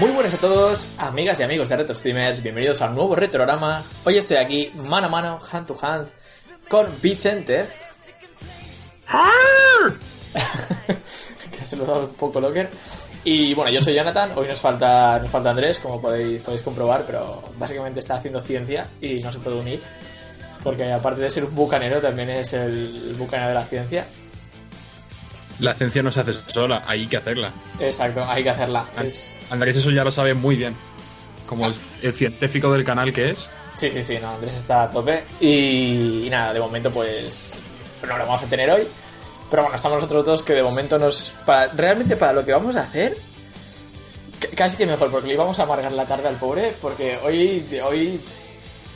Muy buenas a todos, amigas y amigos de Retro Streamers, bienvenidos al nuevo Retrorama. Hoy estoy aquí, mano a mano, hand to hand, con Vicente. que se lo ha dado un poco locker. Y bueno, yo soy Jonathan, hoy nos falta, nos falta Andrés, como podéis, podéis comprobar, pero básicamente está haciendo ciencia y no se puede unir. Porque aparte de ser un bucanero, también es el bucanero de la ciencia. La ciencia no se hace sola, hay que hacerla. Exacto, hay que hacerla. Es... Andrés eso ya lo sabe muy bien. Como el, el científico del canal que es. Sí, sí, sí, no, Andrés está a tope. Y, y nada, de momento pues no lo vamos a tener hoy. Pero bueno, estamos nosotros dos que de momento nos... Para, realmente para lo que vamos a hacer, casi que mejor, porque le íbamos a amargar la tarde al pobre, porque hoy, hoy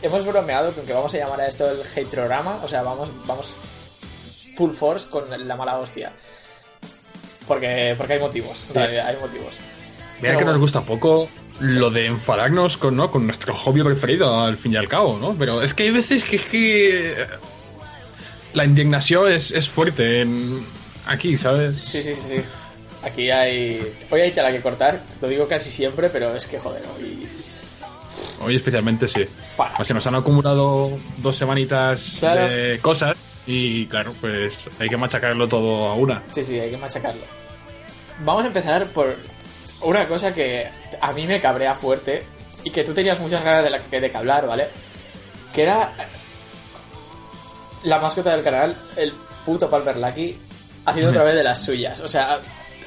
hemos bromeado con que vamos a llamar a esto el haterorama, o sea, vamos, vamos full force con la mala hostia. Porque, porque hay motivos, o sea, hay motivos. Mira Pero que nos gusta poco lo de enfadarnos con, ¿no? con nuestro hobby preferido, al fin y al cabo, ¿no? Pero es que hay veces que, que la indignación es, es fuerte en- aquí, ¿sabes? Sí, sí, sí, sí. Aquí hay... Hoy hay tela que cortar, lo digo casi siempre, pero es que joder, hoy... Hoy especialmente sí. Para. Pues se nos han acumulado dos semanitas Claro. de cosas y claro, pues hay que machacarlo todo a una. Sí, sí, hay que machacarlo. Vamos a empezar por una cosa que a mí me cabrea fuerte y que tú tenías muchas ganas de, la, de que hablar, ¿vale? Que era la mascota del canal, el puto Palmer Lucky, haciendo otra vez de las suyas. O sea,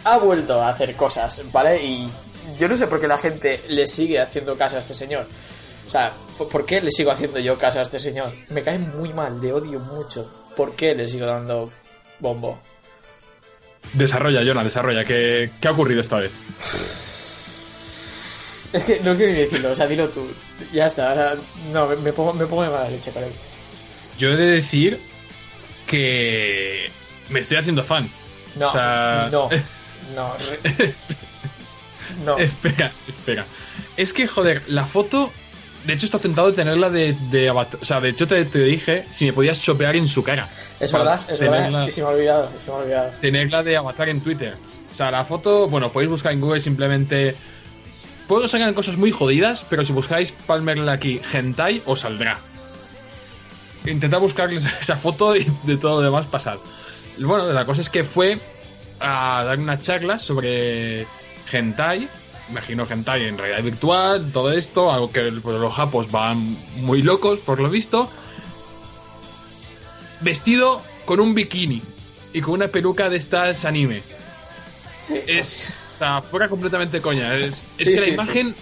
ha, vuelto a hacer cosas, ¿vale? Y yo no sé por qué la gente le sigue haciendo caso a este señor. O sea, ¿por- ¿por qué le sigo haciendo yo caso a este señor? Me cae muy mal, le odio mucho. ¿Por qué le sigo dando bombo? Desarrolla, Jonah, desarrolla. ¿Qué, qué ha ocurrido esta vez? Es que no quiero ni decirlo, o sea, dilo tú. Ya está, o sea, no, me, me pongo, me pongo de mala leche con él. Yo he de decir que me estoy haciendo fan. No, O sea- no, no, re- no. Espera, espera. Es que, joder, la foto. De hecho, está tentado de tenerla de, de avatar. O sea, de hecho, te, te dije si me podías chopear en su cara. Es verdad, es verdad, y se me ha olvidado, se me ha olvidado. tenerla de avatar en Twitter. O sea, la foto, bueno, podéis buscar en Google simplemente. Puedo sacar cosas muy jodidas, pero si buscáis Palmer Lucky Hentai, os saldrá. Intentad buscar esa foto y de todo lo demás pasad. Y Bueno, la cosa es que fue a dar una charla sobre hentai, imagino hentai en realidad virtual, todo esto, algo que pues, los japos van muy locos por lo visto, vestido con un bikini y con una peluca de estas anime. Sí, Es, o sea, fuera completamente coña. Es, es Sí, que la sí, imagen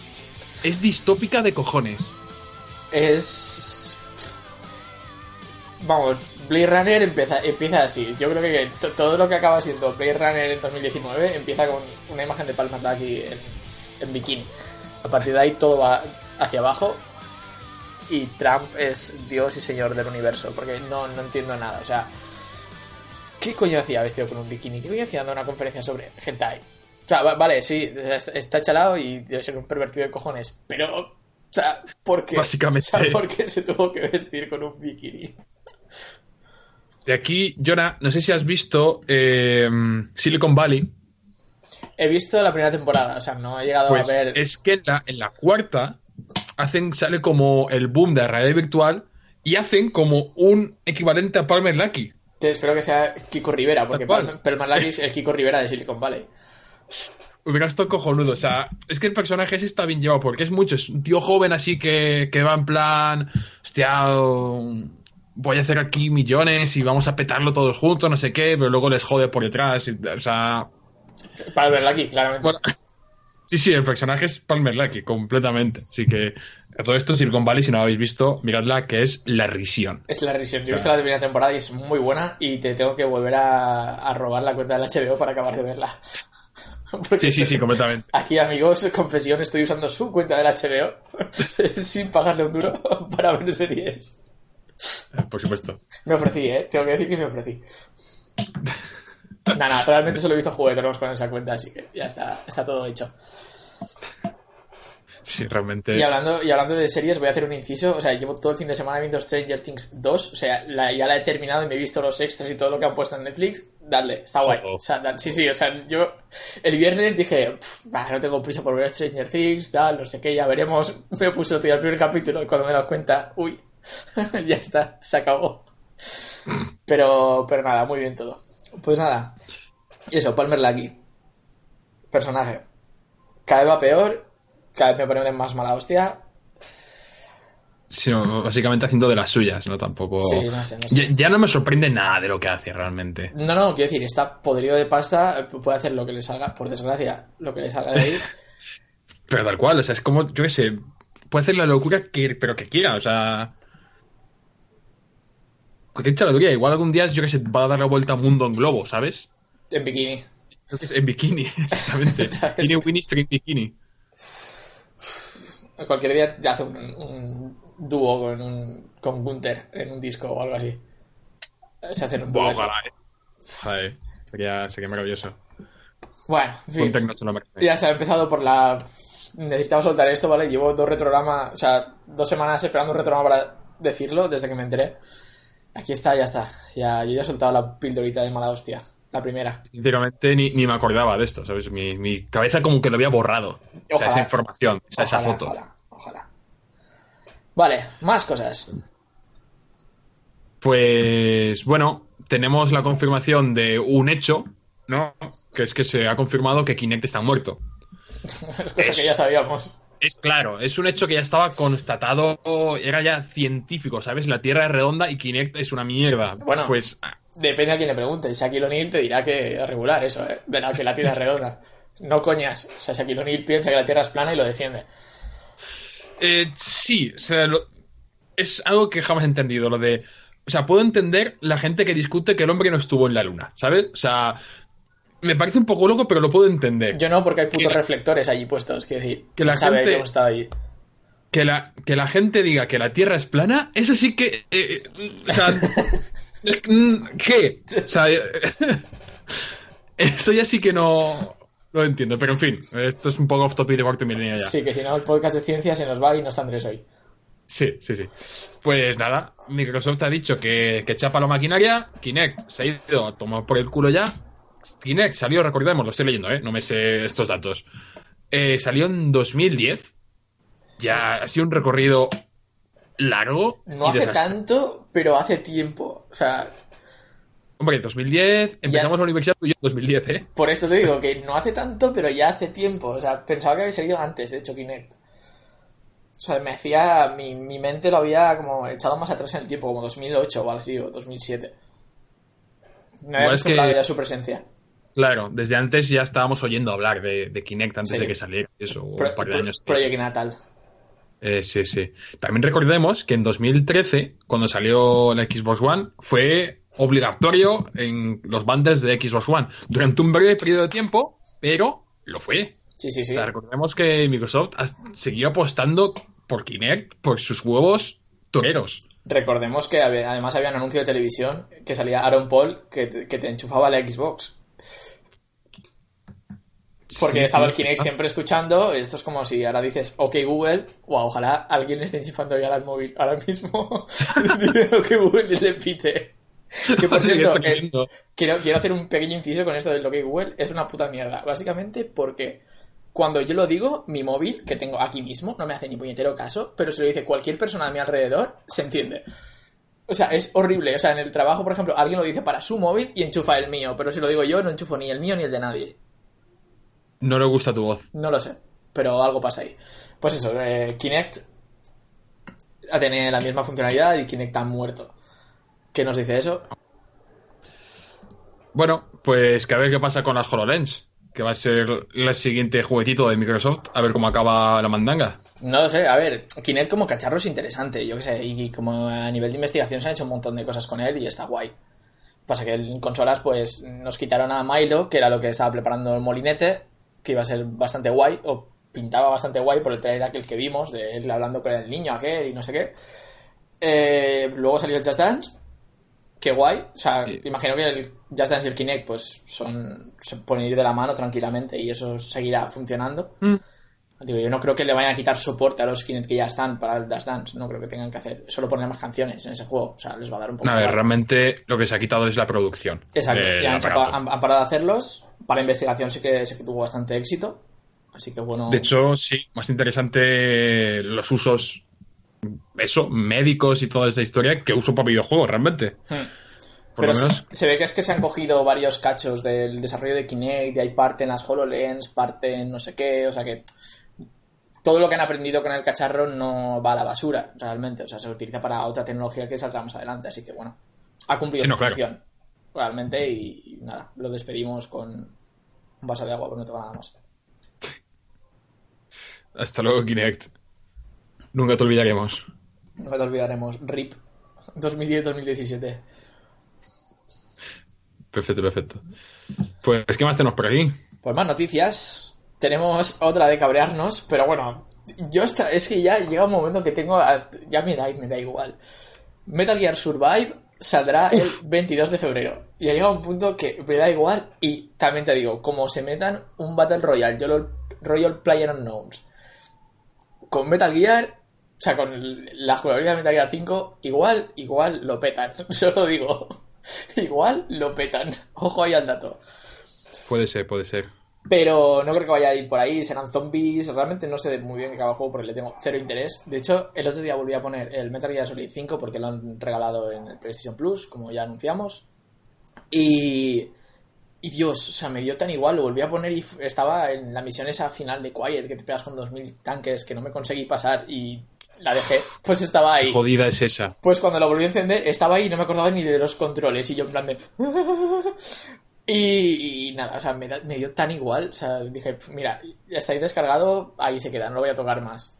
es distópica de cojones. es... Vamos, Blade Runner empieza, empieza así. Yo creo que to- todo lo que acaba siendo Blade Runner en 2019 empieza con una imagen de Palmer Lucky en, en bikini. A partir de ahí todo va hacia abajo y Trump es Dios y Señor del universo, porque no, no entiendo nada. O sea, ¿qué coño hacía vestido con un bikini? ¿Qué coño hacía dando una conferencia sobre hentai? O sea, va- vale, sí, está chalado y debe ser un pervertido de cojones, pero, o sea, ¿por qué? Básicamente. O sea, ¿por qué se tuvo que vestir con un bikini? De aquí, Jonah, no sé si has visto eh, Silicon Valley. He visto la primera temporada, o sea, no he llegado Pues a ver... es que en la, en la cuarta hacen, sale como el boom de la realidad virtual y hacen como un equivalente a Palmer Lucky. Te espero que sea Kiko Rivera, porque Palmer Lucky es el Kiko Rivera de Silicon Valley. Hubiera estado cojonudo. O sea, es que el personaje ese está bien llevado porque es mucho. Es un tío joven así que, que va en plan. Hostia, um, voy a hacer aquí millones y vamos a petarlo todos juntos, no sé qué, pero luego les jode por detrás. y- o sea. Palmer Lucky, claramente. Bueno, sí, sí, el personaje es Palmer Lucky, completamente. Así que todo esto, Silicon Valley, si no lo habéis visto, miradla, que es la risión. Es la risión. Yo he visto la primera temporada y es muy buena y te tengo que volver a, a robar la cuenta del HBO para acabar de verla. Porque Sí, sí, sí, completamente. Aquí, amigos, confesión, estoy usando su cuenta del HBO sin pagarle un duro para ver series. Por supuesto. Me ofrecí, ¿eh? Tengo que decir que me ofrecí. Nada, nada, realmente solo he visto jugueteros con esa cuenta, así que ya está, está todo hecho. Sí, realmente. Y hablando, y hablando de series, voy a hacer un inciso. O sea, llevo todo el fin de semana viendo Stranger Things 2. O sea, la- ya la he terminado y me he visto los extras y todo lo que han puesto en Netflix. Dale, está guay. O sea, sí, sí, o sea, yo el viernes dije, "Pff, bah, no tengo prisa por ver Stranger Things, tal, no sé qué, ya veremos. Me puse el primer capítulo y cuando me he dado cuenta, uy, ya está, se acabó. Pero, pero nada, muy bien todo. Pues nada, y eso, Palmer Lucky. Personaje. Cada vez va peor, cada vez me ponen más mala hostia. sino básicamente haciendo de las suyas, ¿no? Tampoco. Sí, no sé, no sé. Ya, ya no me sorprende nada de lo que hace realmente. No, no, quiero decir, está podrido de pasta, puede hacer lo que le salga, por desgracia, lo que le salga de ahí. Pero tal cual, o sea, es como, yo qué sé, puede hacer la locura que, pero que quiera, o sea. Cualquier chaladuría, igual algún día, yo qué sé, va a dar la vuelta al mundo en globo, ¿sabes? En bikini. Que en bikini, exactamente. Tiene Winnie String Bikini. Cualquier día hace un, un dúo con, un, con Gunther en un disco o algo así. Se hacen un dúo. Ojalá, eh. Joder, sería, sería maravilloso. Bueno, en fin. Se. Ya está, he empezado por la... Necesitaba soltar esto, ¿vale? Llevo dos retrogramas, o sea, dos semanas esperando un retrograma para decirlo desde que me enteré. Aquí está, ya está. Ya, yo ya he soltado la pildorita de mala hostia. La primera. Sinceramente, ni, ni me acordaba de esto, ¿sabes? Mi, mi cabeza como que lo había borrado. O sea, Ojalá. esa información, o sea, esa Ojalá, foto. Ojalá, ojalá. Vale, más cosas. Pues bueno, tenemos la confirmación de un hecho, ¿no? Que es que se ha confirmado que Kinect está muerto. Es cosa que ya sabíamos. Es claro, es un hecho que ya estaba constatado, era ya científico, ¿sabes? La Tierra es redonda y Kinect es una mierda. Bueno. pues Depende a quién le pregunte. Shaquille O'Neal te dirá que es regular eso, ¿eh? La que la Tierra es redonda. No coñas. O sea, Shaquille O'Neal piensa que la Tierra es plana y lo defiende. eh, sí, o sea, lo- es algo que jamás he entendido, lo de... O sea, puedo entender la gente que discute que el hombre no estuvo en la luna, ¿sabes? O sea, me parece un poco loco, pero lo puedo entender. Yo no, porque hay putos Que- reflectores allí puestos. Decir, Que la sabe gente- que hemos estado allí. que la, que la gente diga que la Tierra es plana, eso sí que... eh, eh, o sea, ¿qué? O sea, eh, eso ya sí que no lo entiendo, pero en fin, esto es un poco off topic de milenio ya. Sí, que si no, el podcast de ciencia se nos va y no está Andrés hoy. Sí, sí, sí. Pues nada, Microsoft ha dicho que, que chapa la maquinaria, Kinect se ha ido a tomar por el culo ya. Kinect salió, recordemos, lo estoy leyendo, ¿eh? No me sé estos datos. Eh, salió en 2010. Ya ha sido un recorrido largo. No y hace tanto, pero hace tiempo. O sea, Hombre, 2010, empezamos la universidad tú y yo en 2010, ¿eh? por esto te digo que no hace tanto, pero ya hace tiempo. O sea, pensaba que había salido antes, de hecho, Kinect. O sea, me hacía. Mi, mi mente lo había como echado más atrás en el tiempo, como 2008 o algo así, o 2007. Me había que- ya su presencia. Claro, desde antes ya estábamos oyendo hablar de, de Kinect antes Sí. de que saliera, eso, un Pro- par de años. Project Natal. Eh, sí, sí. También recordemos que en 2013, cuando salió la Xbox One, fue obligatorio en los bundles de Xbox One durante un breve periodo de tiempo, pero lo fue. Sí, sí, sí. O sea, recordemos que Microsoft siguió apostando por Kinect, por sus huevos toreros. Recordemos que además había un anuncio de televisión que salía Aaron Paul que que te enchufaba la Xbox. Porque Sí, estaba el Kinect siempre escuchando. Esto es como si ahora dices OK Google. O ojalá alguien le esté enchufando ya al móvil ahora mismo. OK Google y le pite. Que por cierto, el- quiero, quiero hacer un pequeño inciso con esto del OK Google. Es una puta mierda. Básicamente porque cuando yo lo digo, mi móvil, que tengo aquí mismo, no me hace ni puñetero caso. Pero si lo dice cualquier persona a mi alrededor, se entiende. O sea, es horrible. O sea, en el trabajo, por ejemplo, alguien lo dice para su móvil y enchufa el mío. Pero si lo digo yo, no enchufo ni el mío ni el de nadie. No le gusta tu voz. No lo sé. Pero algo pasa ahí. Pues eso, eh, Kinect ha tenido la misma funcionalidad y Kinect ha muerto. ¿Qué nos dice eso? Bueno, pues que a ver qué pasa con las HoloLens, que va a ser el siguiente juguetito de Microsoft, a ver cómo acaba la mandanga. No lo sé, a ver, Kinect como cacharro es interesante, yo qué sé, y como a nivel de investigación se han hecho un montón de cosas con él y está guay. Pasa que en consolas pues nos quitaron a Milo, que era lo que estaba preparando el molinete, que iba a ser bastante guay, o pintaba bastante guay por el trailer aquel que vimos, de él hablando con el niño aquel y no sé qué. Eh, luego salió Just Dance, que guay, o sea, Sí. imagino que el Just Dance y el Kinect pues son, se pueden ir de la mano tranquilamente y eso seguirá funcionando. Mm. Digo, yo no creo que le vayan a quitar soporte a los Kinect que ya están para el Dash Dance. No creo que tengan que hacer. Solo poner más canciones en ese juego. O sea, les va a dar un poco A ver, igual. realmente lo que se ha quitado es la producción. Exacto. han, aparato. sacado- han- han parado de hacerlos. Para investigación sí que, sí que tuvo bastante éxito. Así que bueno. De hecho, sí, más interesante los usos, eso, médicos y toda esa historia que uso para videojuegos, realmente. Hmm. Por Pero lo menos, se ve que es que se han cogido varios cachos del desarrollo de Kinect, y hay parte en las HoloLens, parte en no sé qué, o sea que todo lo que han aprendido con el cacharro no va a la basura, realmente, o sea, se utiliza para otra tecnología que saldrá más adelante, así que bueno, ha cumplido Sí, su no, claro. función, realmente, y, y nada, lo despedimos con un vaso de agua, porque no tengo nada más. hasta luego, Kinect. Nunca te olvidaremos. No te olvidaremos, RIP 2010-2017. Perfecto, perfecto. Pues, ¿qué más tenemos por aquí? Pues más noticias. Tenemos otra de cabrearnos, pero bueno, yo esta, es que ya llega un momento que tengo, hasta- ya me da, me da igual. Metal Gear Survive saldrá el 22 de febrero. Y ha llegado un punto que me da igual y también te digo, como se metan un Battle Royale, yo lo, Royal Player Unknowns, con Metal Gear, o sea, con la jugabilidad de Metal Gear 5, igual, igual lo petan. Solo digo, igual lo petan. Ojo ahí al dato. Puede ser, puede ser. Pero no creo que vaya a ir por ahí, serán zombies. Realmente no sé muy bien qué acaba el juego porque le tengo cero interés. De hecho, el otro día volví a poner el Metal Gear Solid 5 porque lo han regalado en el PlayStation Plus, como ya anunciamos. Y. Y Dios, o sea, me dio tan igual, lo volví a poner y estaba en la misión esa final de Quiet que te pegas con 2000 tanques que no me conseguí pasar y la dejé. Pues estaba ahí. Jodida es esa. Pues cuando lo volví a encender, estaba ahí y no me acordaba ni de los controles. Y yo en plan de. y, y nada, o sea, me, da- me dio tan igual. O sea, dije, mira, ya está ahí descargado, ahí se queda, no lo voy a tocar más.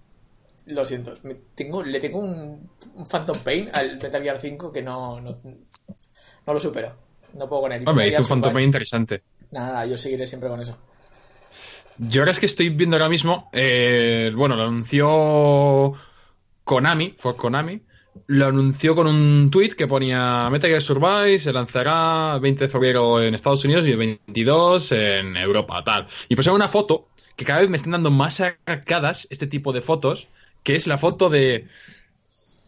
Lo siento, me- tengo, le tengo un, un Phantom Pain al Metal Gear 5 que no, no, no lo supero. No puedo con él. Hombre, hizo un Phantom Pain interesante. Nada, nada, yo seguiré siempre con eso. Yo ahora es que estoy viendo ahora mismo, eh, bueno, lo anunció Konami, fue Konami, lo anunció con un tweet que ponía Metal Gear Survive se lanzará el 20 de febrero en Estados Unidos y el 22 en Europa, tal. Y pusieron una foto que cada vez me están dando más arcadas este tipo de fotos, que es la foto de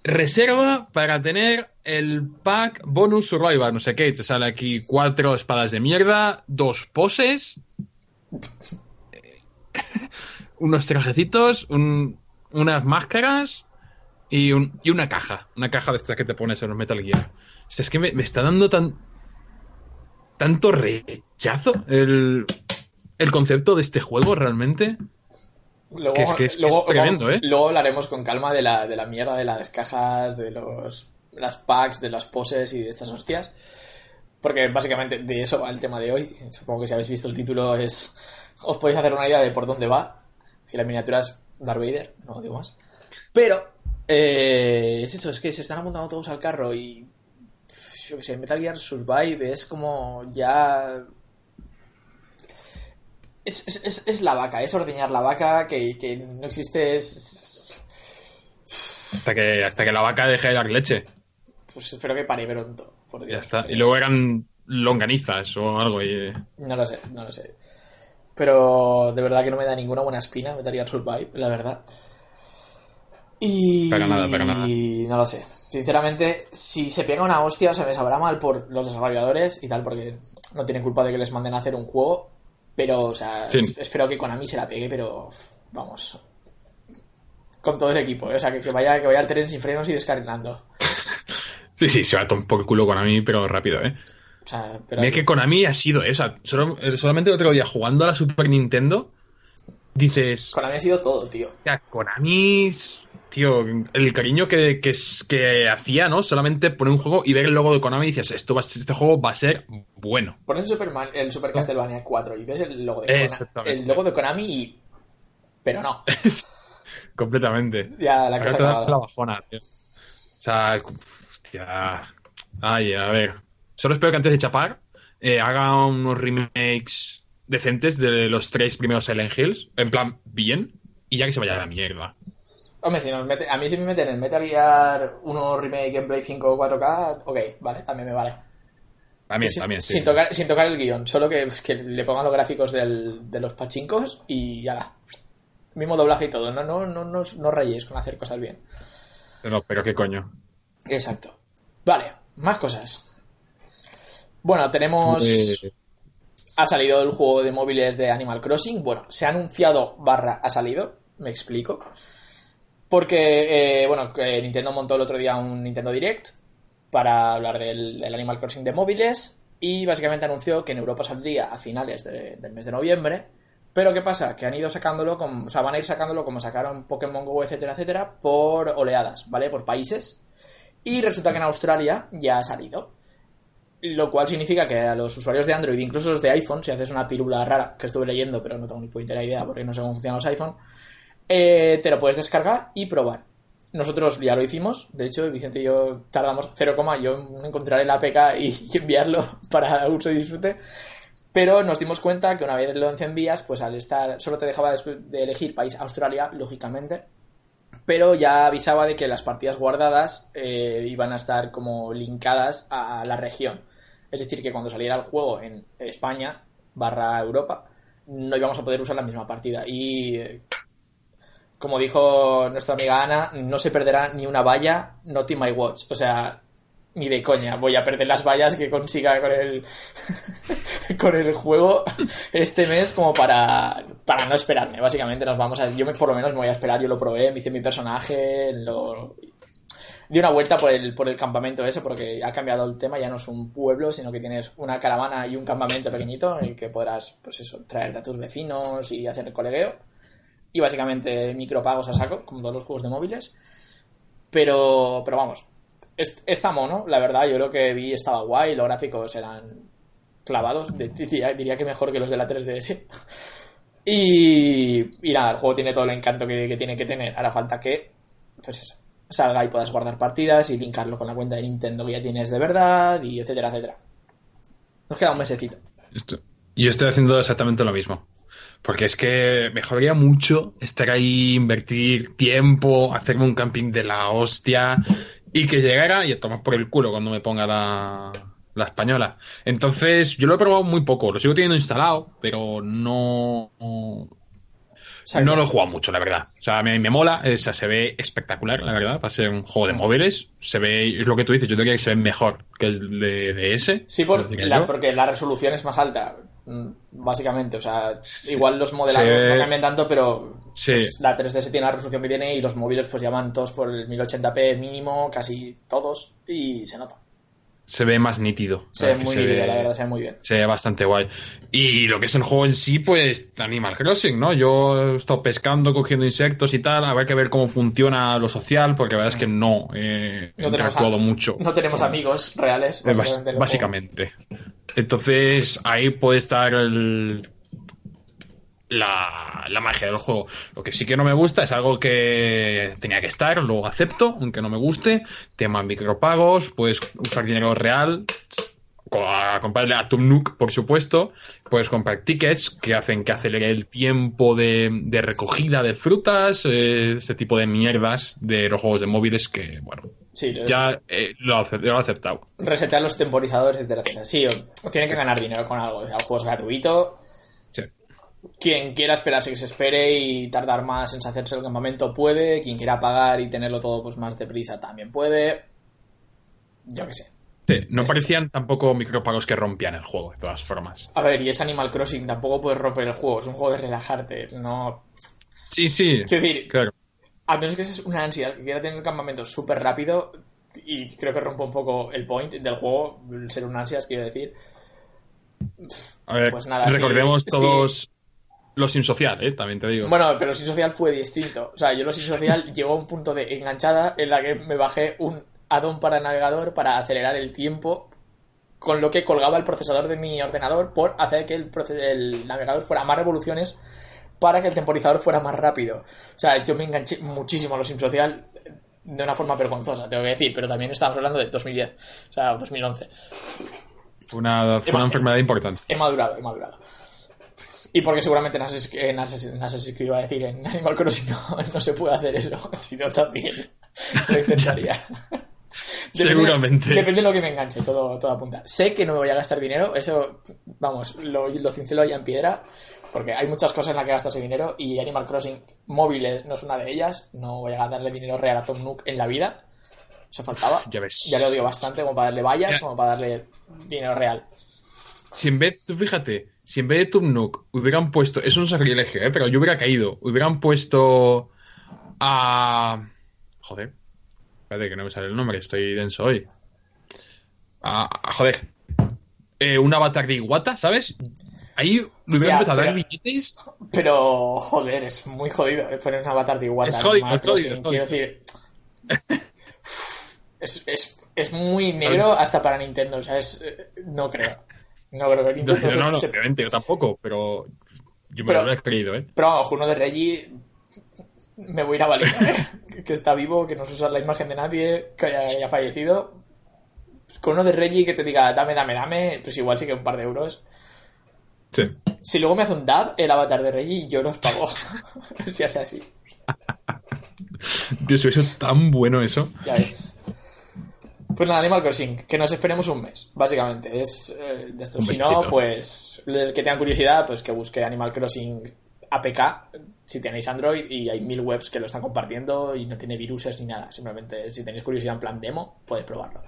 reserva para tener el pack bonus survivor, no sé qué, te sale aquí cuatro espadas de mierda, dos poses, unos trajecitos, un- unas máscaras y, un- y una caja. Una caja de estas que te pones en los Metal Gear. O sea, es que me, me está dando tan tanto rechazo el, el concepto de este juego realmente. Luego, Que es- que es- que es tremendo, ¿eh? luego hablaremos con calma de la, de la mierda de las cajas, de los las packs, de las poses y de estas hostias. Porque básicamente de eso va el tema de hoy. Supongo que si habéis visto el título es os podéis hacer una idea de por dónde va. Si la miniatura es Darth Vader, no digo más. Pero eh, es eso, es que se están apuntando todos al carro y yo que sé, Metal Gear Survive es como ya es, es, es- es la vaca, es ordeñar la vaca que, que no existe, es... Hasta que, hasta que la vaca deje de dar leche. Pues espero que pare pronto, por Dios. Ya está. porque- Y luego eran longanizas o algo. Y... No lo sé, no lo sé. Pero de verdad que no me da ninguna buena espina Metal Gear Survive, la verdad. Y... Para nada, para nada. Y no lo sé. Sinceramente, si se pega una hostia, se me sabrá mal por los desarrolladores y tal, porque no tienen culpa de que les manden a hacer un juego. Pero, o sea, Sí. espero que Konami se la pegue, pero vamos. Con todo el equipo, ¿eh? o sea, que, que vaya, que vaya al tren sin frenos y descarrilando. Sí, sí, se va a tomar un poco el culo con a mí, pero rápido, ¿eh? O sea, pero Mira que Konami ha sido esa. Solo- eh, solamente el otro día jugando a la Super Nintendo, dices. Konami ha sido todo, tío. Sea, Konami, tío, el cariño que, que, hacía, ¿no? Solamente poner un juego y ver el logo de Konami y dices, esto va, este juego va a ser bueno. Pones el, Superman, el Super Castlevania 4 y ves el logo de Konami. El logo de Konami y... Pero no. Completamente. Ya la cosa da la bajona, tío. O sea, hostia. Ay, a ver. Solo espero que antes de chapar eh, haga unos remakes decentes de los tres primeros Silent Hills. En plan, bien. Y ya que se vaya a la mierda. Hombre, si nos mete, a mí si me meten en Metal Gear 1 Remake en Play 5 4K, ok, vale, también me vale. También, sin, también, sí. sin tocar, sin tocar el guion, solo que, que le pongan los gráficos del- de los pachincos y ya la. Mismo doblaje y todo. No, no, no, no, no rayéis con hacer cosas bien. Pero, pero qué coño. Exacto. Vale, más cosas. Bueno, tenemos. Eh, Ha salido el juego de móviles de Animal Crossing. Bueno, se ha anunciado barra ha salido. Me explico. Porque, eh, bueno, que Nintendo montó el otro día un Nintendo Direct para hablar del, Animal Crossing de móviles. Y básicamente anunció que en Europa saldría a finales de- del mes de noviembre. Pero ¿qué pasa? Que han ido sacándolo, o sea, van a ir sacándolo como sacaron Pokémon Go, etcétera, etcétera, por oleadas, ¿vale? Por países. Y resulta que en Australia ya ha salido. Lo cual significa que a los usuarios de Android, incluso los de iPhone, si haces una pirula rara, que estuve leyendo, pero no tengo ni puñetera idea porque no sé cómo funcionan los iPhone, eh, te lo puedes descargar y probar. Nosotros ya lo hicimos, de hecho, Vicente y yo tardamos 0, yo en encontrar el APK y, enviarlo para uso y disfrute. Pero nos dimos cuenta que una vez lo encendías, pues al estar, solo te dejaba de, de elegir país Australia, lógicamente, pero ya avisaba de que las partidas guardadas eh, iban a estar como linkadas a la región. Es decir, que cuando saliera el juego en España barra Europa, no íbamos a poder usar la misma partida. Y como dijo nuestra amiga Ana, no se perderá ni una valla, not in my watch. O sea, ni de coña, voy a perder las vallas que consiga con el con el juego este mes como para, para no esperarme. Básicamente nos vamos a... Yo por lo menos me voy a esperar, yo lo probé, me hice mi personaje, lo... Di una vuelta por el, por el campamento ese porque ha cambiado el tema, ya no es un pueblo, sino que tienes una caravana y un campamento pequeñito en el que podrás, pues eso, traerte a tus vecinos y hacer el colegueo. Y básicamente micropagos a saco, como todos los juegos de móviles. Pero, pero vamos, es- está mono, la verdad, yo lo que vi estaba guay, los gráficos eran clavados, diría, que mejor que los de la 3DS. Y, y nada, el juego tiene todo el encanto que, que tiene que tener. Ahora falta que, pues eso, salga y puedas guardar partidas y linkarlo con la cuenta de Nintendo que ya tienes de verdad, y etcétera, etcétera. Nos queda un mesecito. Yo estoy haciendo exactamente lo mismo. Porque es que mejoraría mucho estar ahí, invertir tiempo, hacerme un camping de la hostia y que llegara y a tomar por el culo cuando me ponga la, la española. Entonces, yo lo he probado muy poco, lo sigo teniendo instalado, pero no, Exacto. no lo he jugado mucho, la verdad. O sea, me, me mola, o sea, se ve espectacular, la verdad, para ser un juego de móviles. Se ve, es lo que tú dices, yo diría que se ve mejor que el de, de ese. Sí, por- la- porque la resolución es más alta, mm, básicamente. O sea, igual los modelados Sí. no cambian tanto, pero Sí. pues, la 3DS tiene la resolución que tiene y los móviles pues ya van todos por el 1080p mínimo, casi todos, y se nota. Se ve más nítido. Se ve muy nítido, la verdad, se ve muy bien. Se ve bastante guay. Y lo que es el juego en sí, pues Animal Crossing, ¿no? Yo he estado pescando, cogiendo insectos y tal. Habrá que ver cómo funciona lo social, porque la verdad es que no eh, he No interactuado mucho. no tenemos amigos reales. Básicamente. Entonces, ahí puede estar el, la, la magia del juego. Lo que sí que no me gusta es algo que tenía que estar, lo acepto, aunque no me guste. Tema micropagos, puedes usar dinero real. A comprarle a Tumnuk, por supuesto. Puedes comprar tickets que hacen que acelere el tiempo de, de recogida de frutas, eh, este tipo de mierdas de los juegos de móviles que, bueno, juego. Sí, los- ya eh, lo, lo he aceptado. resetear los temporizadores, etcétera, etcétera. Sí, o- tienen que ganar dinero con algo. El juego es gratuito. Quien quiera esperarse que se espere y tardar más en hacerse el campamento puede. Quien quiera pagar y tenerlo todo pues más deprisa también puede. Yo qué sé. Sí, no parecían tampoco micropagos que rompían el juego, de todas formas. A ver, y es Animal Crossing, tampoco puedes romper el juego, es un juego de relajarte, no... Sí, sí. Quiero decir, Claro. a menos que seas una ansia que quiera tener el campamento súper rápido, y creo que rompo un poco el point del juego, ser un ansias, quiero decir. A ver, Pues nada, recordemos todos los sin social, ¿eh? También te digo. Bueno, pero Sin Social fue distinto. O sea, yo lo Sin Social llegó a un punto de enganchada en la que me bajé un add-on para navegador para acelerar el tiempo, con lo que colgaba el procesador de mi ordenador por hacer que el, el navegador fuera más revoluciones para que el temporizador fuera más rápido. O sea, yo me enganché muchísimo a los Sin Social de una forma vergonzosa, tengo que decir, pero también estamos hablando de 2010, o sea, 2011. Fue una, fue una enfermedad importante. He madurado, he madurado. Y porque seguramente en Assassin's, Assassin's Creed iba a decir, en Animal Crossing no, no se puede hacer eso, si no también lo intentaría. Seguramente. Depende de lo que me enganche, todo, todo apunta. Sé que no me voy a gastar dinero, eso, vamos, lo, lo cincelo ya en piedra, Porque hay muchas cosas en las que gastarse dinero y Animal Crossing móviles no es una de ellas. No voy a darle dinero real a Tom Nook en la vida. Eso faltaba. Ya ves. Ya le odio bastante como para darle vallas, Ya. como para darle dinero real. Si en vez, tú fíjate, si en vez de Nook hubieran puesto, es un sacrilegio, ¿eh? pero yo hubiera caído, hubieran puesto a... Joder, espérate que no me sale el nombre, estoy denso hoy. A, a- joder, eh, un avatar de Iwata, ¿sabes? Ahí le hubieran Ya, empezado a dar billetes. Pero, joder, es muy jodido eh, poner un avatar de igual. Es jodido, es jodido, es Quiero decir. es, es, es muy negro hasta para Nintendo, o sea, es, eh, no creo. No creo que No, no, no, se- obviamente, yo tampoco, pero yo me Pero- lo hubiera creído, ¿eh? Pero vamos, uno de Reggie me voy a ir a valer, ¿eh? que está vivo, que no se usa la imagen de nadie, que haya, haya fallecido. Con uno de Reggie que te diga dame, dame, dame, pues igual sí que un par de euros. Sí. Si luego me hace un dab el avatar de Reggie, yo los pago. si hace así. Dios, eso es tan bueno eso. Ya ves. Pues nada, Animal Crossing, que nos esperemos un mes, básicamente. Es eh, de esto. Si no, pues el que tenga curiosidad, pues que busque Animal Crossing APK si tenéis Android y hay mil webs que lo están compartiendo y no tiene viruses ni nada. Simplemente si tenéis curiosidad en plan demo, podéis probarlo.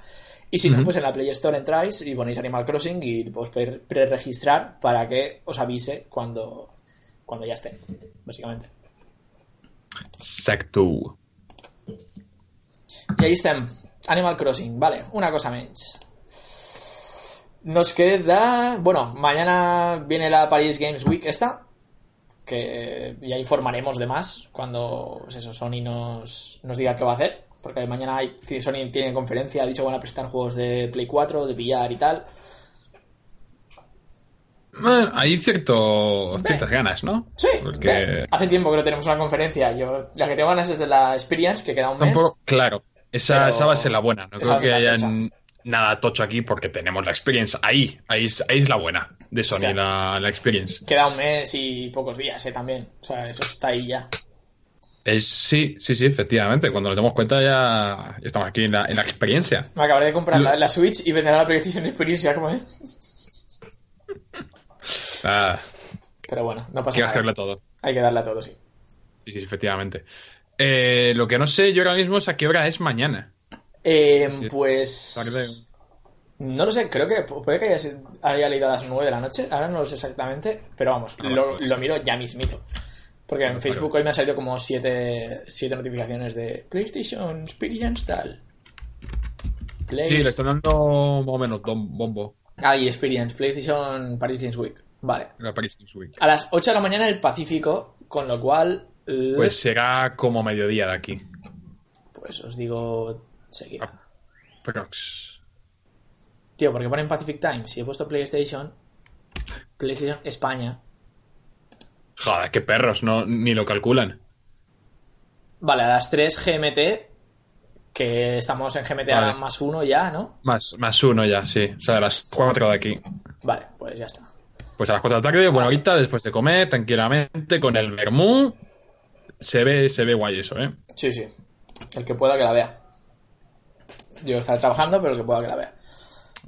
Y si no, pues en la Play Store entráis y ponéis Animal Crossing y lo podéis pre- pre-registrar para que os avise cuando, cuando ya esté, básicamente. Exacto. Y ahí estem. Animal Crossing, vale, una cosa menos. Nos queda. Bueno, mañana viene la Paris Games Week esta. Que ya informaremos de más cuando pues eso, Sony nos, nos diga qué va a hacer. Porque mañana hay, Sony tiene conferencia, ha dicho que van a presentar juegos de Play 4, de VR y tal. Eh, Hay cierto, ciertas ganas, ¿no? Sí, Porque hace tiempo que no tenemos una conferencia. Yo la que tengo ganas es de la Experience, que queda un mes. claro, esa, Pero- esa va a ser la buena. No esa creo a que haya nada tocho aquí porque tenemos la experience ahí. Ahí es, ahí es la buena de Sony, la, la experience. Queda un mes y pocos días, eh, también. O sea, eso está ahí ya. Es, sí, sí, sí, efectivamente. Cuando nos demos cuenta ya, ya estamos aquí en la, en la experiencia. Me acabaré de comprar la, la Switch y vendrá la PlayStation Experience ya como es. Ah, Pero bueno, no hay pasa que nada. hacerle todo. Hay que darle a todo, sí. Sí, sí, efectivamente. Eh, lo que no sé yo ahora mismo es a qué hora es mañana. Eh, Sí. pues... Tarde. No lo sé, creo que puede que haya, haya leído a las 9 de la noche. Ahora no lo sé exactamente, pero vamos, Ah, lo, pues. lo miro ya mismito. Porque en Facebook claro. hoy me han salido como 7 siete notificaciones de PlayStation Experience tal. Play... Sí, le están dando más o menos bombo Ah, y Experience, PlayStation Paris Games Week. Vale. la Paris Games Week. A las 8 de la mañana en el Pacífico, con lo cual... Pues será como mediodía de aquí. pues os digo seguida. Ah. Prox. Tío, porque ponen Pacific Time. Si he puesto PlayStation, PlayStation España. Joder, qué perros, no, ni lo calculan. Vale, a las 3 GMT, que estamos en GMT a Vale. más uno ya, ¿no? Más, más uno ya, sí. O sea, a las 4 de aquí. Vale, pues ya está. Pues a las 4 de la tarde, bueno, ahorita después de comer, tranquilamente, con el vermú. Se ve, se ve guay eso, ¿eh? Sí, sí. El que pueda que la vea. Yo estaré trabajando, pero el que pueda que la vea.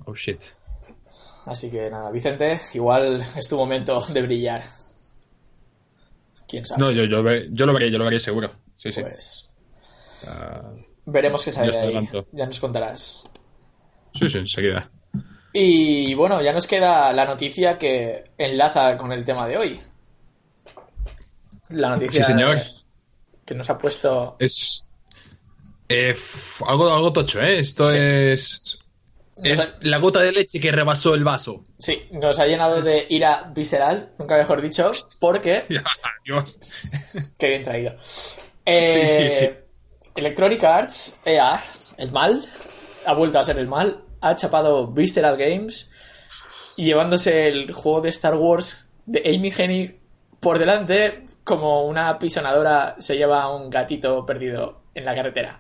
Oh shit. Así que nada, Vicente, igual es tu momento de brillar. ¿Quién sabe? No, yo, yo, yo lo veré, yo lo veré seguro. Sí, sí. Pues Ah, veremos qué sale de ahí. Ya nos contarás. sí, sí, enseguida. Y bueno, ya nos queda la noticia que enlaza con el tema de hoy. La noticia Sí, señor. Que nos ha puesto. Es. eh, algo, algo tocho, ¿eh? Esto Sí. es. Es la gota de leche que rebasó el vaso. Sí, nos ha llenado de ira visceral, nunca mejor dicho, porque. Dios. Qué bien traído. Eh, Sí, sí, sí. Electronic Arts, EA, el mal, ha vuelto a ser el mal, ha chapado Visceral Games y llevándose el juego de Star Wars de Amy Hennig por delante como una pisonadora se lleva a un gatito perdido en la carretera.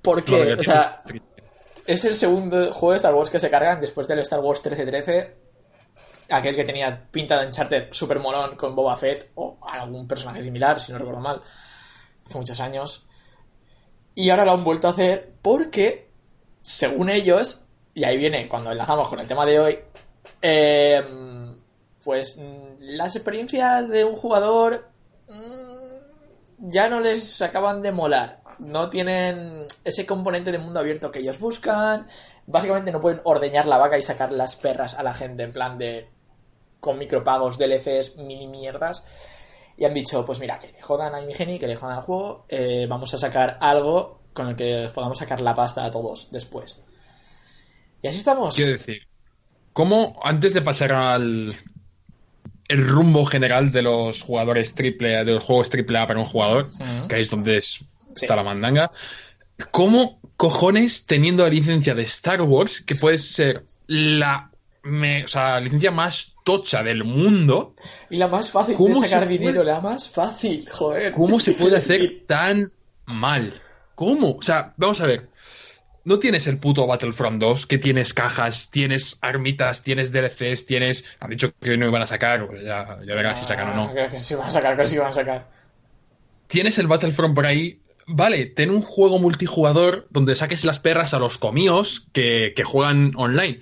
Porque, o sea, es el segundo juego de Star Wars que se cargan después del Star Wars 1313. Aquel que tenía pinta de Uncharted super molón con Boba Fett o algún personaje similar, si no recuerdo mal. Hace muchos años. Y ahora lo han vuelto a hacer porque, según ellos, y ahí viene cuando enlazamos con el tema de hoy, eh, pues las experiencias de un jugador mm, ya no les acaban de molar. No tienen ese componente de mundo abierto que ellos buscan. Básicamente no pueden ordeñar la vaca y sacar las perras a la gente en plan de con micropagos, DLCs, mini mierdas. Y han dicho, pues mira, que le jodan a Imigeni, que le jodan al juego, eh, vamos a sacar algo con el que podamos sacar la pasta a todos después. Y así estamos. Quiero decir, ¿cómo antes de pasar al el rumbo general de los jugadores triple, de los juegos triple A para un jugador, que ahí es donde es- Sí. está la mandanga, ¿cómo cojones teniendo la licencia de Star Wars, que puede ser la, me- o sea, la licencia más tocha del mundo, Y la más fácil de ¿Cómo se sacar puede- dinero, la más fácil, joder. ¿Cómo se puede hacer tan mal? ¿Cómo? O sea, vamos a ver. No tienes el puto Battlefront 2, que tienes cajas, tienes armitas, tienes DLCs, tienes... Han dicho que no iban a sacar, ya, ya verás si sacan o no. Ah, Que, que sí van a sacar, que sí van a sacar. Tienes el Battlefront por ahí. Vale, ten un juego multijugador donde saques las perras a los comíos que, que juegan online.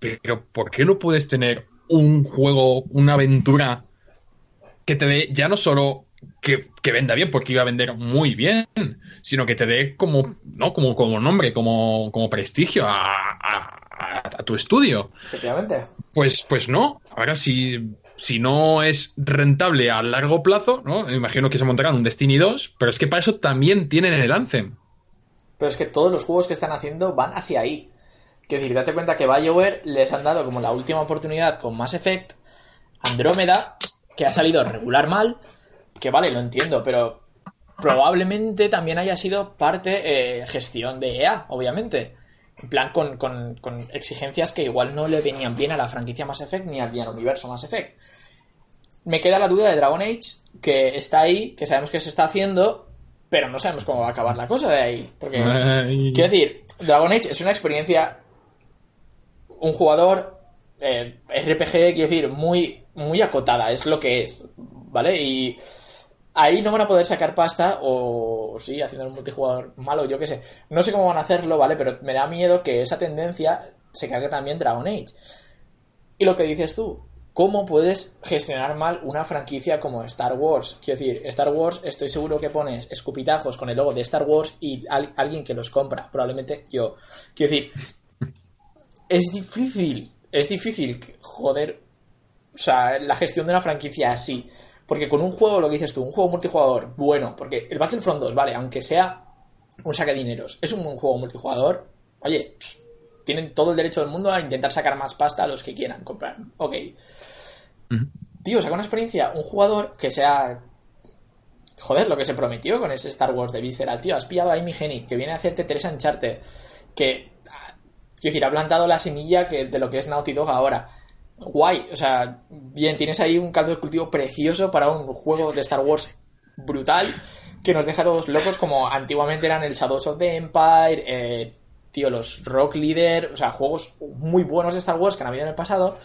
Pero ¿por qué no puedes tener un juego, una aventura que te dé ya no solo que, que venda bien, porque iba a vender muy bien, sino que te dé como, ¿no? como, como nombre, como, como prestigio a, a- a- tu estudio? Efectivamente. Pues, pues no. Ahora, si, si no es rentable a largo plazo, ¿no? Me imagino que se montarán un Destiny 2, pero es que para eso también tienen el Anthem. Pero es que todos los juegos que están haciendo van hacia ahí. Quiero decir, date cuenta que BioWare les han dado como la última oportunidad con Mass Effect, Andrómeda, que ha salido regular mal, que vale, lo entiendo, pero probablemente también haya sido parte eh, gestión de EA, obviamente. En plan, con, con- con exigencias que igual no le venían bien a la franquicia Mass Effect ni al, ni al universo Mass Effect. Me queda la duda de Dragon Age, que está ahí, que sabemos que se está haciendo, pero no sabemos cómo va a acabar la cosa de ahí. Porque Ay. Quiero decir, Dragon Age es una experiencia. Un jugador eh, RPG, quiero decir, muy, muy acotada, es lo que es, ¿vale? Y ahí no van a poder sacar pasta, o sí, haciendo un multijugador malo, yo qué sé. No sé cómo van a hacerlo, ¿vale? Pero me da miedo que esa tendencia se cargue también Dragon Age. Y lo que dices tú, ¿cómo puedes gestionar mal una franquicia como Star Wars? Quiero decir, Star Wars, estoy seguro que pones escupitajos con el logo de Star Wars y al- alguien que los compra, probablemente yo. Quiero decir, es difícil, es difícil, joder, o sea, la gestión de una franquicia así. Porque con un juego, lo que dices tú, un juego multijugador, bueno, porque el Battlefront 2, vale, aunque sea un saque dineros, es un buen juego multijugador, oye, tienen todo el derecho del mundo a intentar sacar más pasta a los que quieran comprar. Ok. Tío, saca una experiencia, un jugador que sea. Joder, lo que se prometió con ese Star Wars de Visceral, tío. Has pillado a Amy Hennig, que viene a hacerte tres Uncharted, que. ah, Quiero decir, ha plantado la semilla que, de lo que es Naughty Dog ahora. Guay, o sea, bien, tienes ahí un caldo de cultivo precioso para un juego de Star Wars brutal que nos deja todos locos como antiguamente eran el Shadows of the Empire, eh, tío, los Rock Leader, o sea, juegos muy buenos de Star Wars que han habido en el pasado.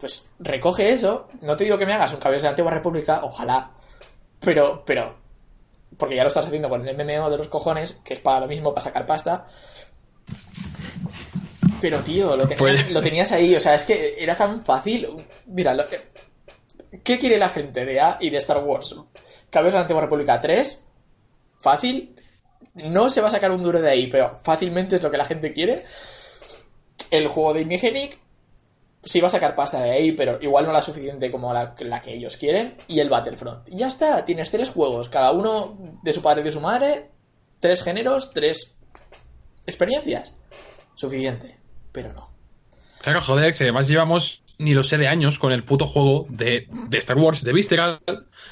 Pues recoge eso, no te digo que me hagas un Caballeros de la Antigua República, ojalá, pero, pero, porque ya lo estás haciendo con el MMO de los cojones, que es para lo mismo, para sacar pasta. Pero, tío, lo tenías, Pues- lo tenías ahí, o sea, es que era tan fácil. Mira, lo- ¿qué quiere la gente de A y de Star Wars? Caballeros de la Antigua República 3, fácil. No se va a sacar un duro de ahí, pero fácilmente es lo que la gente quiere. El juego de Imigenic sí va a sacar pasta de ahí, pero igual no la suficiente como la, la que ellos quieren. Y el Battlefront. Y ya está, tienes tres juegos, cada uno de su padre y de su madre, tres géneros, tres experiencias. Suficiente, pero no. Claro, joder, que además llevamos ni lo sé de años con el puto juego de, de Star Wars, de Visceral.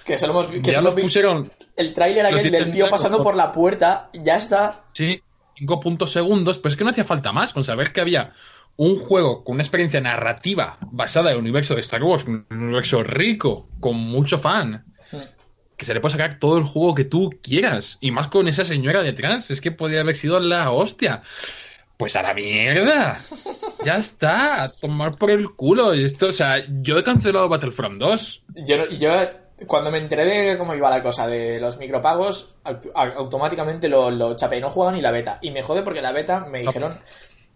Que solo hemos que ya solo pusieron, el tráiler aquel del tío pasando por la puerta, ya está. sí, 5 puntos segundos, pero es que no hacía falta más con saber que había un juego con una experiencia narrativa basada en el universo de Star Wars, un universo rico, con mucho fan, que se le puede sacar todo el juego que tú quieras, y más con esa señora detrás, es que podría haber sido la hostia. Pues a la mierda. Ya está, a tomar por el culo. Esto, o sea, yo he cancelado Battlefront 2. Yo, no- yo cuando me enteré de cómo iba la cosa de los micropagos, aut- automáticamente lo, lo chapé. No jugaba ni la beta. Y me jode porque la beta me dijeron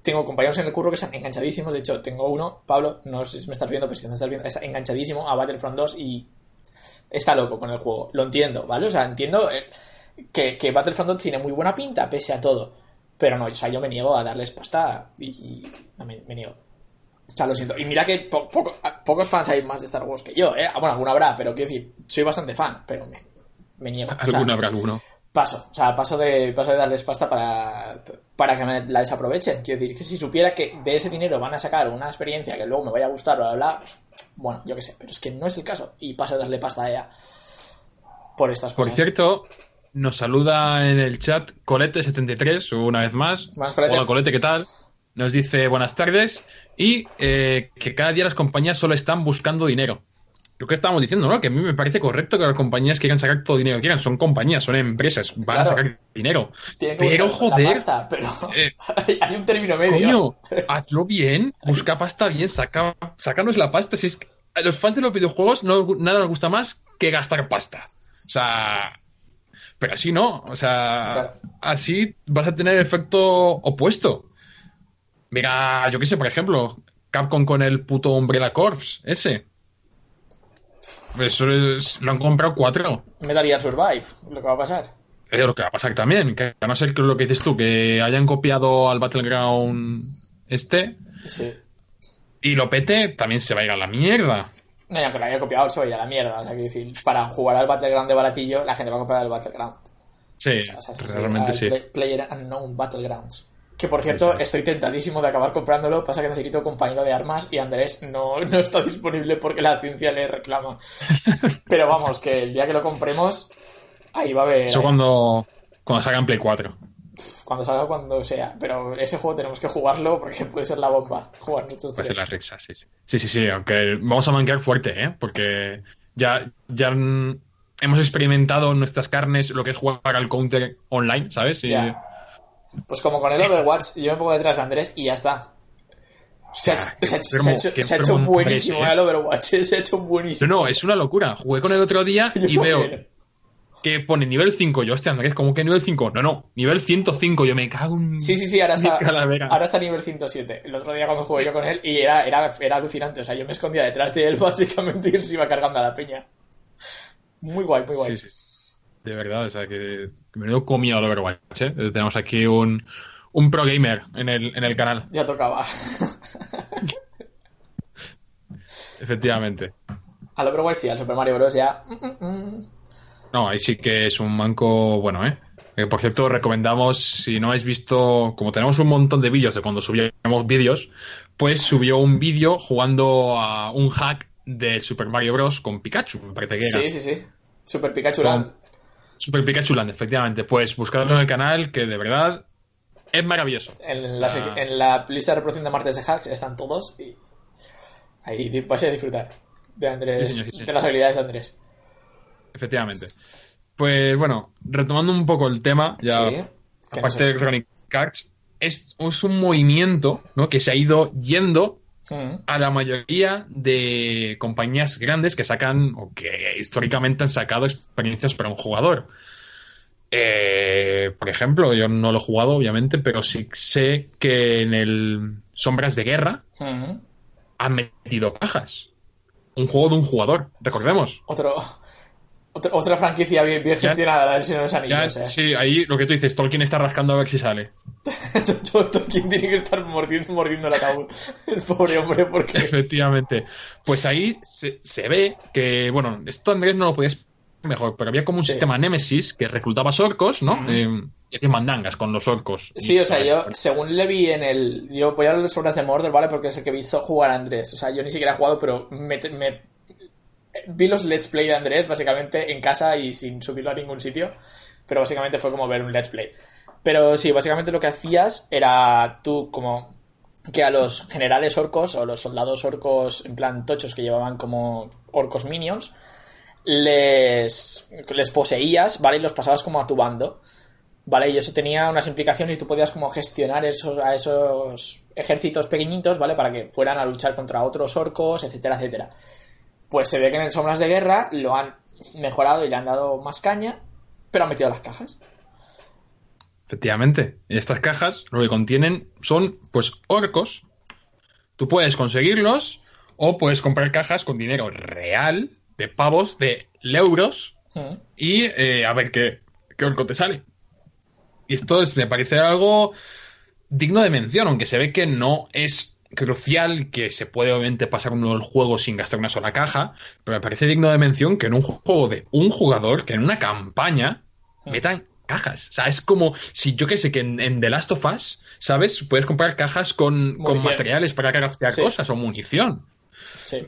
tengo compañeros en el curro que están enganchadísimos. De hecho, tengo uno, Pablo, no sé si me estás viendo, pero si me estás viendo, está enganchadísimo a Battlefront 2 y está loco con el juego. Lo entiendo, ¿vale? O sea, entiendo eh, que, que Battlefront 2 tiene muy buena pinta, pese a todo. Pero no, o sea, yo me niego a darles pasta y, y no, me, me niego. O sea, lo siento. Y mira que po- poco- pocos fans hay más de Star Wars que yo, ¿eh? Bueno, alguno habrá, pero quiero decir, soy bastante fan, pero me, me niego. O sea, Alguno habrá alguno. Paso, o sea, paso de, paso de darles pasta para, para que me la desaprovechen. Quiero decir, que si supiera que de ese dinero van a sacar una experiencia que luego me vaya a gustar, bla, bla, bla, pues, bueno, yo qué sé, pero es que no es el caso. Y paso de darle pasta a ella por estas Por cosas. cierto, nos saluda en el chat Colete73, una vez más. Colete. Hola Colete, ¿qué tal? Nos dice buenas tardes y eh, que cada día las compañías solo están buscando dinero. Lo que estábamos diciendo, ¿no? Que a mí me parece correcto que las compañías quieran sacar todo el dinero que quieran. Son compañías, son empresas, van a sacar dinero. Que Pero joder, pasta, pero eh, hay un término medio. Coño, hazlo bien, busca pasta bien, saca, sácanos la pasta. Si es que a los fans de los videojuegos no, nada nos gusta más que gastar pasta. O sea, pero así no. O sea, así vas a tener efecto opuesto. Mira, yo qué sé, por ejemplo, Capcom con el puto Umbrella Corps, ese. Eso es, lo han comprado cuatro. Metal Gear Survive, lo que va a pasar. Es lo que va a pasar también. Que a no ser que lo que dices tú, que hayan copiado al Battleground este, Sí. y lo pete, también se va a ir a la mierda. No, y aunque lo haya copiado, se va a la mierda. O sea, quiero decir, para jugar al Battleground de baratillo, la gente va a comprar el Battleground. Sí, O sea, realmente al sí. Play- Player Unknown Battlegrounds. Que por cierto, es. estoy tentadísimo de acabar comprándolo. Pasa que necesito compañero de armas y Andrés no, no está disponible porque la ciencia le reclama. Pero vamos, que el día que lo compremos, ahí va a haber. Eso cuando, cuando salga en Play 4. Cuando salga, cuando sea. Pero ese juego tenemos que jugarlo porque puede ser la bomba. Jugar estos Puede ser las rixas, sí, sí. Sí, sí, sí, aunque vamos a manquear fuerte, ¿eh? Porque ya, ya hemos experimentado en nuestras carnes lo que es jugar al counter online, ¿sabes? Y, Ya. Pues como con el Overwatch, yo me pongo detrás de Andrés y ya está. Se ha, hecho, buenísimo el Overwatch, se ha hecho No, buenísimo. no, es una locura. Jugué con el otro día y veo. Que pone nivel 5. Yo, hostia, Andrés, ¿cómo que nivel 5? No, no, nivel 105. Yo me cago en. Sí, sí, sí, ahora está, ahora está nivel 107. El otro día cuando jugué yo con él y era, era, era alucinante. O sea, yo me escondía detrás de él básicamente y él se iba cargando a la peña. Muy guay, muy guay. Sí, sí. De verdad, o sea, que que menudo comido al Overwatch, ¿eh? Tenemos aquí un, un pro gamer en el, en el canal, Ya tocaba. efectivamente. Al Overwatch sí, al Super Mario Bros. ya. mm, mm, mm. No, ahí sí que es un manco bueno, ¿eh? Que, por cierto, recomendamos, si no habéis visto, como tenemos un montón de vídeos de cuando subíamos vídeos, pues subió un vídeo jugando a un hack del Super Mario Bros. con Pikachu, me parece que era. Sí, sí, sí. Super Pikachu Land. Con Super Pikachu Land, efectivamente. Pues buscadlo en el canal, que de verdad es maravilloso. En la, Ah. en la lista de reproducción de martes de hacks están todos y ahí vais a disfrutar de Andrés, Sí, señor, sí, señor. de las habilidades de Andrés. Efectivamente. Pues bueno, retomando un poco el tema, ya Sí. Aparte de Electronic Arts, es, es un movimiento ¿no? que se ha ido yendo a la mayoría de compañías grandes que sacan o que históricamente han sacado experiencias para un jugador. Eh, por ejemplo, yo no lo he jugado, obviamente, pero sí sé que en el Sombras de Guerra han metido cajas. Un juego de un jugador, recordemos. Otro, otro- otra franquicia bien, bien gestionada, la del Señor de los Ya, Anillos. eh. sí, ahí lo que tú dices, Tolkien está rascando a ver si sale. Quien tiene que estar mordiendo, mordiendo el ataúd. El pobre hombre, porque. Efectivamente. Pues ahí se, se ve que, bueno, esto Andrés no lo podías mejor, pero había como un Sí. sistema Nemesis que reclutaba orcos, ¿no? Eh, y hacía mandangas con los orcos. Sí, o sea, yo, según le vi en el. Yo voy a hablar de Sombras de Mordor, ¿vale? Porque es el que me hizo jugar a Andrés. O sea, yo ni siquiera he jugado, pero me, me- vi los Let's Play de Andrés, básicamente, en casa y sin subirlo a ningún sitio. Pero básicamente fue como ver un Let's Play. Pero sí, básicamente lo que hacías era tú, como. Que a los generales orcos o los soldados orcos, en plan tochos que llevaban como orcos minions, les, les poseías, ¿vale? Y los pasabas como a tu bando. ¿vale? Y eso tenía unas implicaciones y tú podías como gestionar esos, a esos ejércitos pequeñitos, ¿vale? Para que fueran a luchar contra otros orcos, etcétera, etcétera. Pues se ve que en el Sombras de Guerra lo han mejorado y le han dado más caña, pero han metido las cajas. Efectivamente. Estas cajas lo que contienen son, pues, orcos. Tú puedes conseguirlos o puedes comprar cajas con dinero real, de pavos, de euros, Mm. y eh, a ver qué, qué orco te sale. Y esto es, me parece algo digno de mención, aunque se ve que no es crucial, que se puede obviamente pasar uno del juego sin gastar una sola caja, pero me parece digno de mención que en un juego de un jugador, que en una campaña, Mm. metan cajas. O sea, es como si yo que sé que en, en The Last of Us, ¿sabes? Puedes comprar cajas con, con materiales para craftear Sí. cosas o munición. Sí.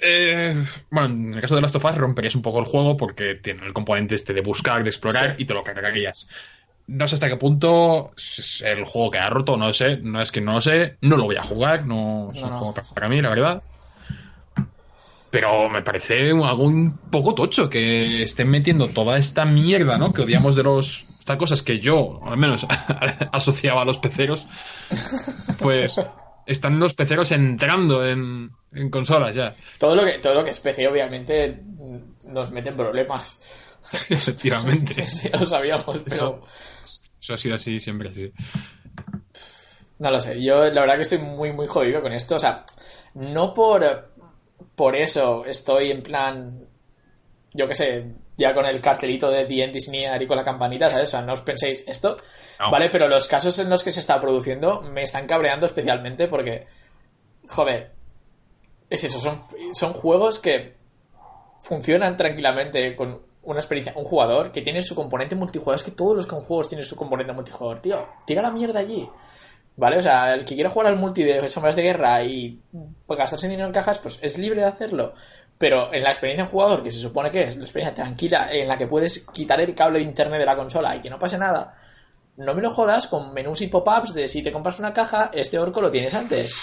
Eh, bueno, en el caso de Last of Us romperías un poco el juego porque tiene el componente este de buscar, de explorar Sí. y te lo cargarías. No sé hasta qué punto es el juego que ha roto, no lo sé, no es que no lo sé, no lo voy a jugar, no es No, para- mí, la verdad. Pero me parece algo un poco tocho que estén metiendo toda esta mierda, ¿no? Que odiamos de los. Estas cosas que yo, al menos, asociaba a los peceros. Pues están los peceros entrando en, en consolas ya. Todo lo que, todo lo que es PC, obviamente, nos mete en problemas. Efectivamente. Sí, ya lo sabíamos, pero Eso ha sido así siempre, sí. no lo sé. Yo la verdad que estoy muy, muy jodido con esto. O sea, no por, por eso estoy en plan, yo qué sé, ya con el cartelito de The End is Near y con la campanita, ¿sabes? O sea, no os penséis esto. No. Vale, pero los casos en los que se está produciendo me están cabreando especialmente porque, joder, es eso, son, son juegos que funcionan tranquilamente con una experiencia, un jugador que tiene su componente multijugador. Es que todos los juegos tienen su componente multijugador, tío. Tira la mierda allí. ¿Vale? O sea, el que quiera jugar al multi de Sombras de Guerra y pues, gastarse dinero en cajas, pues es libre de hacerlo. Pero en la experiencia en jugador, que se supone que es la experiencia tranquila, en la que puedes quitar el cable de internet de la consola y que no pase nada, no me lo jodas con menús y pop-ups de si te compras una caja, este orco lo tienes antes.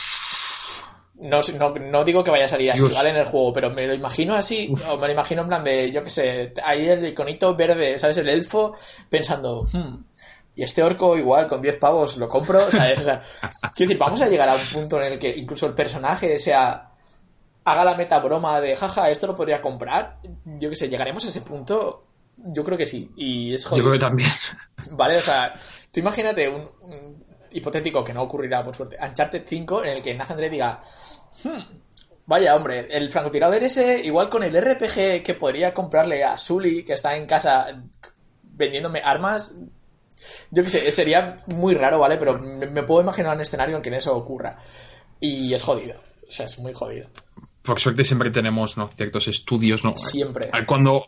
No, no, no digo que vaya a salir así, Dios. ¿vale? En el juego, pero me lo imagino así, o me lo imagino en plan de, yo qué sé, ahí el iconito verde, ¿sabes? El elfo, pensando, "Hmm, y este orco igual con 10 pavos lo compro, ¿sabes? O sea, quiero decir, vamos a llegar a un punto en el que incluso el personaje sea haga la meta broma de jaja, esto lo podría comprar. Yo qué sé, llegaremos a ese punto. Yo creo que sí. Y es Yo jodido. creo que también. Vale, o sea, tú imagínate un, un hipotético que no ocurrirá por suerte, Uncharted 5 en el que Nathan Drake diga, "Hmm, vaya hombre, el francotirador ese igual con el RPG que podría comprarle a Sully que está en casa vendiéndome armas, yo qué sé, sería muy raro, ¿vale? Pero me, me puedo imaginar un escenario en que eso ocurra. Y es jodido. O sea, es muy jodido. Por suerte siempre tenemos ¿no? ciertos estudios, ¿no? Siempre. Cuando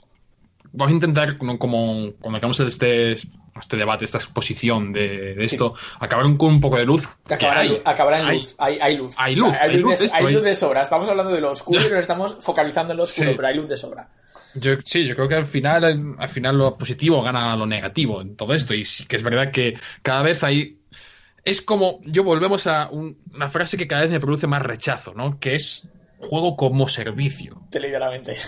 vamos a intentar, ¿no? como cuando acabamos este, este debate, esta exposición de, de esto, acabar con un poco de luz. Acabará, hay. en lu- acabará en Hay. luz. Hay, hay luz. Hay O sea, luz, hay luz de, de esto, hay luz de sobra. Estamos hablando de lo oscuro y nos estamos focalizando en lo oscuro, Sí. pero hay luz de sobra. Yo, sí, yo creo que al final, al final lo positivo gana lo negativo en todo esto. Y sí que es verdad que cada vez hay. Es como. Yo volvemos a un- una frase que cada vez me produce más rechazo, ¿no? Que es juego como servicio. Te la mente.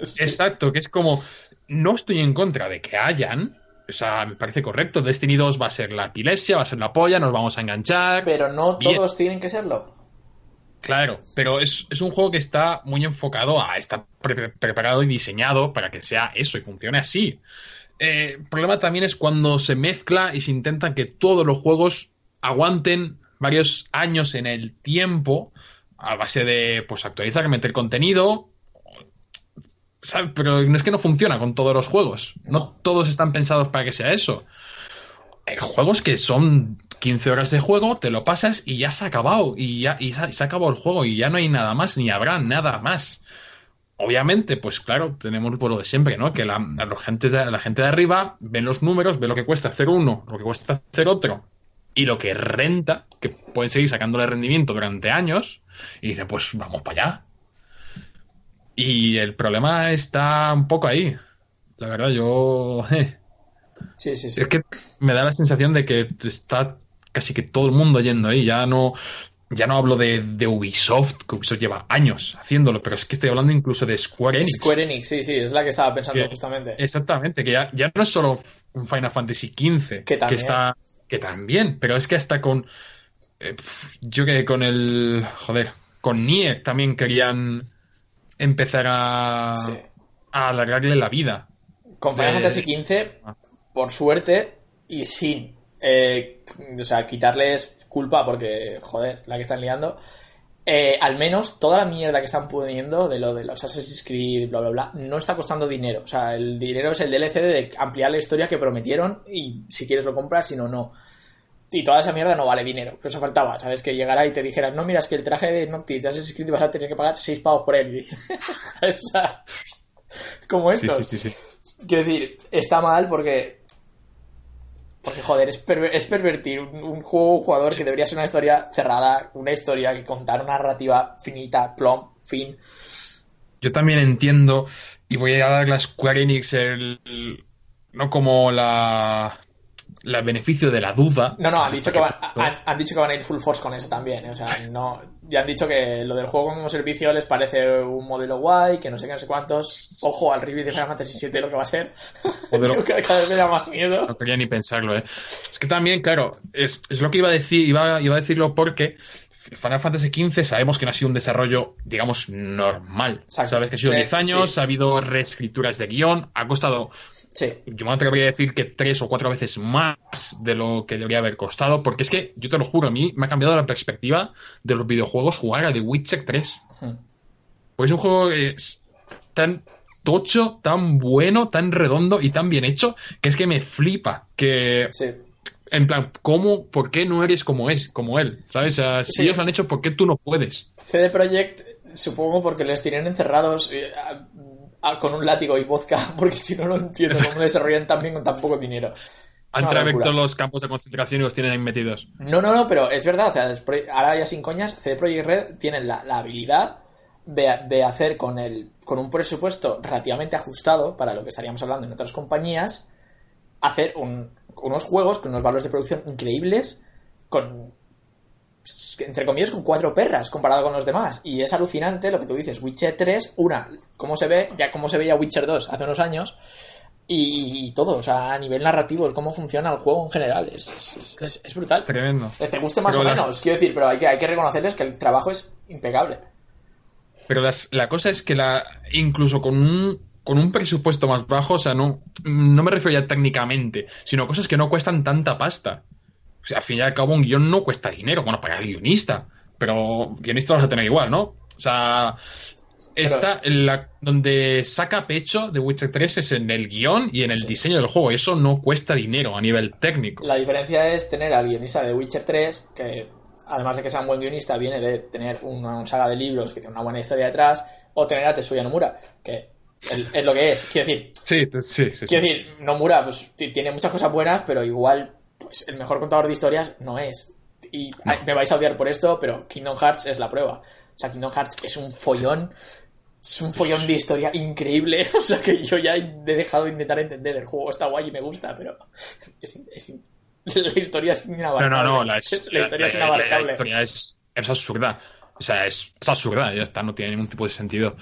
Sí. Exacto, que es como. No estoy en contra de que hayan. O sea, me parece correcto. Destiny 2 va a ser la epilepsia, va a ser la polla, nos vamos a enganchar. Pero no Bien. todos tienen que serlo. Claro, pero es, es un juego que está muy enfocado a estar pre- preparado y diseñado para que sea eso y funcione así. Eh, el problema también es cuando se mezcla y se intenta que todos los juegos aguanten varios años en el tiempo a base de pues actualizar, meter contenido. ¿Sabes? Pero no es que no funciona con todos los juegos. No, No. todos están pensados para que sea eso. Hay juegos que son 15 horas de juego, te lo pasas y ya se ha acabado. Y ya y se, ha acabado el juego y ya no hay nada más, ni habrá nada más. Obviamente, pues claro, tenemos por lo de siempre, ¿no? Que la, gente de, la gente de arriba ven los números, ve lo que cuesta hacer uno, lo que cuesta hacer otro, y lo que renta, que pueden seguir sacándole rendimiento durante años, y dice, pues vamos para allá. Y el problema está un poco ahí. La verdad, yo. eh, Sí, sí, sí. es que me da la sensación de que está casi que todo el mundo yendo ahí. Ya no, ya no hablo de, de Ubisoft, que Ubisoft lleva años haciéndolo, pero es que estoy hablando incluso de Square Enix. Square Enix, sí, sí, es la que estaba pensando Que- justamente. Exactamente, que ya, ya no es solo un Final Fantasy XV, Que también. está. Que también, pero es que hasta con. eh, yo que con el. Joder, con Nier también querían empezar a. Sí. a alargarle la vida. Con Final Fantasy XV, Ah. por suerte, y sin, eh, o sea, quitarles culpa porque, joder, la que están liando, eh, al menos toda la mierda que están poniendo de lo de los Assassin's Creed, bla, bla, bla, no está costando dinero. O sea, el dinero es el DLC de ampliar la historia que prometieron y si quieres lo compras, si no, no. Y toda esa mierda no vale dinero. Pero eso faltaba, ¿sabes? Que llegara y te dijeran, no, mira, es que el traje de Noctis de Assassin's Creed vas a tener que pagar 6 pavos por él. es como esto. Sí, sí, sí, sí. Quiero decir, está mal porque porque, joder, es, es pervertir un, juego jugador que debería ser una historia cerrada, una historia que contar una narrativa finita, plom, fin. Yo también entiendo, y voy a darle a Square Enix el, no como la, el beneficio de la duda. No, no, han dicho, que van, han, dicho que van a ir full force con eso también. ¿eh? O sea, no, ya han dicho que lo del juego como servicio les parece un modelo guay, que no sé qué, no sé cuántos. Ojo al review de Final Fantasy VII lo que va a ser. Cada vez me da más miedo. No quería ni pensarlo, ¿eh? Es que también, claro, es, es lo que iba a decir, iba, iba a decirlo porque Final Fantasy XV sabemos que no ha sido un desarrollo, digamos, normal. Sabes que ha sido 10 años, ha habido reescrituras de guion, ha costado yo me atrevería a decir que tres o cuatro veces más de lo que debería haber costado, porque es que, yo te lo juro, a mí me ha cambiado la perspectiva de los videojuegos jugar a The Witcher 3. Pues es un juego que es tan tocho, tan bueno, tan redondo y tan bien hecho, que es que me flipa que... En plan, ¿cómo, por qué no eres como es, como él? ¿Sabes? si ellos lo han hecho, ¿por qué tú no puedes? CD Projekt, supongo porque les tienen encerrados. Eh, con un látigo y vodka, porque si no, no entiendo cómo desarrollan tan bien con tan poco dinero. Han todos los campos de concentración y los tienen ahí metidos. No, no, no, pero es verdad. O sea, ahora ya sin coñas, CD Projekt Red tienen la, habilidad de, hacer con, el, con un presupuesto relativamente ajustado para lo que estaríamos hablando en otras compañías, hacer unos juegos con unos valores de producción increíbles, con entre comillas, con cuatro perras comparado con los demás. Y es alucinante lo que tú dices. Witcher 3, una, cómo se ve, ya cómo se veía Witcher 2 hace unos años. Y, todo, o sea, a nivel narrativo, el cómo funciona el juego en general, es, es, brutal. Tremendo. Te guste más o menos, quiero decir, pero hay que, hay que reconocerles que el trabajo es impecable. Pero la cosa es que la incluso con un, con un presupuesto más bajo, o sea, no, no me refiero ya técnicamente, sino cosas que no cuestan tanta pasta. Sea, al fin y al cabo, un guion no cuesta dinero, bueno, para el guionista, pero guionista vas a tener igual, ¿no? O sea, esta, la, donde saca pecho de Witcher 3 es en el guion y en el diseño del juego. Eso no cuesta dinero a nivel técnico. La diferencia es tener al guionista de Witcher 3, que además de que sea un buen guionista, viene de tener una, saga de libros que tiene una buena historia detrás, o tener a Tetsuya Nomura, que es, lo que es. Quiero decir, sí, sí, sí, quiero decir, Nomura pues, tiene muchas cosas buenas, pero igual pues el mejor contador de historias no es. Y me vais a odiar por esto, pero Kingdom Hearts es la prueba. O sea, Kingdom Hearts es un follón. Es un follón de historia increíble. O sea, que yo ya he dejado de intentar entender. El juego está guay y me gusta, pero la historia es inabarcable. No, no, no. La, historia es inabarcable. La, historia es, absurda. O sea, es, absurda. Ya está, no tiene ningún tipo de sentido.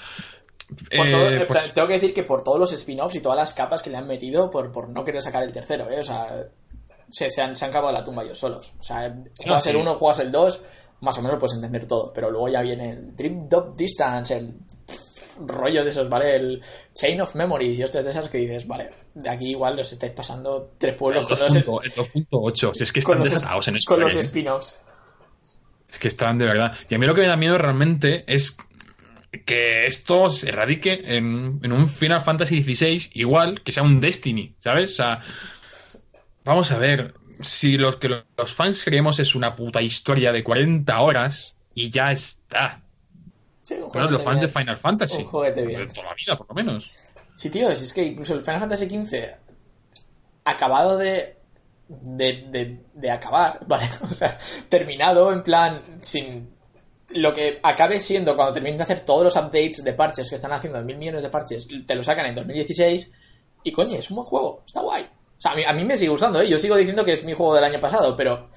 Eh, pues tengo que decir que por todos los spin-offs y todas las capas que le han metido por, por no querer sacar el tercero, ¿eh? O sea, se, se, han, se han cavado la tumba ellos solos. O sea, juegas el 1, juegas el 2, más o menos puedes entender todo, pero luego ya viene el Dream Dop Distance, el rollo de esos, ¿vale? El Chain of Memories y estas de esas que dices, vale, de aquí igual los estáis pasando tres pueblos. El 2.8, si es que están desatados en esto. Con los ¿eh? spin-offs. Es que están de verdad. Y a mí lo que me da miedo realmente es que esto se radique en, en un Final Fantasy XVI igual que sea un Destiny, ¿sabes? O sea, Vamos a ver, si lo que los fans creemos es una puta historia de 40 horas y ya está. Sí, bueno, los fans de Final Fantasy. Un juguete bien. De toda la vida, por lo menos. Sí, tío, es que incluso el Final Fantasy XV, acabado de, de, de, acabar, ¿vale? O sea, terminado en plan sin lo que acabe siendo cuando terminen de hacer todos los updates de parches que están haciendo, mil millones de parches, te lo sacan en 2016 y coño, es un buen juego, está guay. O sea, a mí, me sigue gustando, ¿eh? Yo sigo diciendo que es mi juego del año pasado, pero...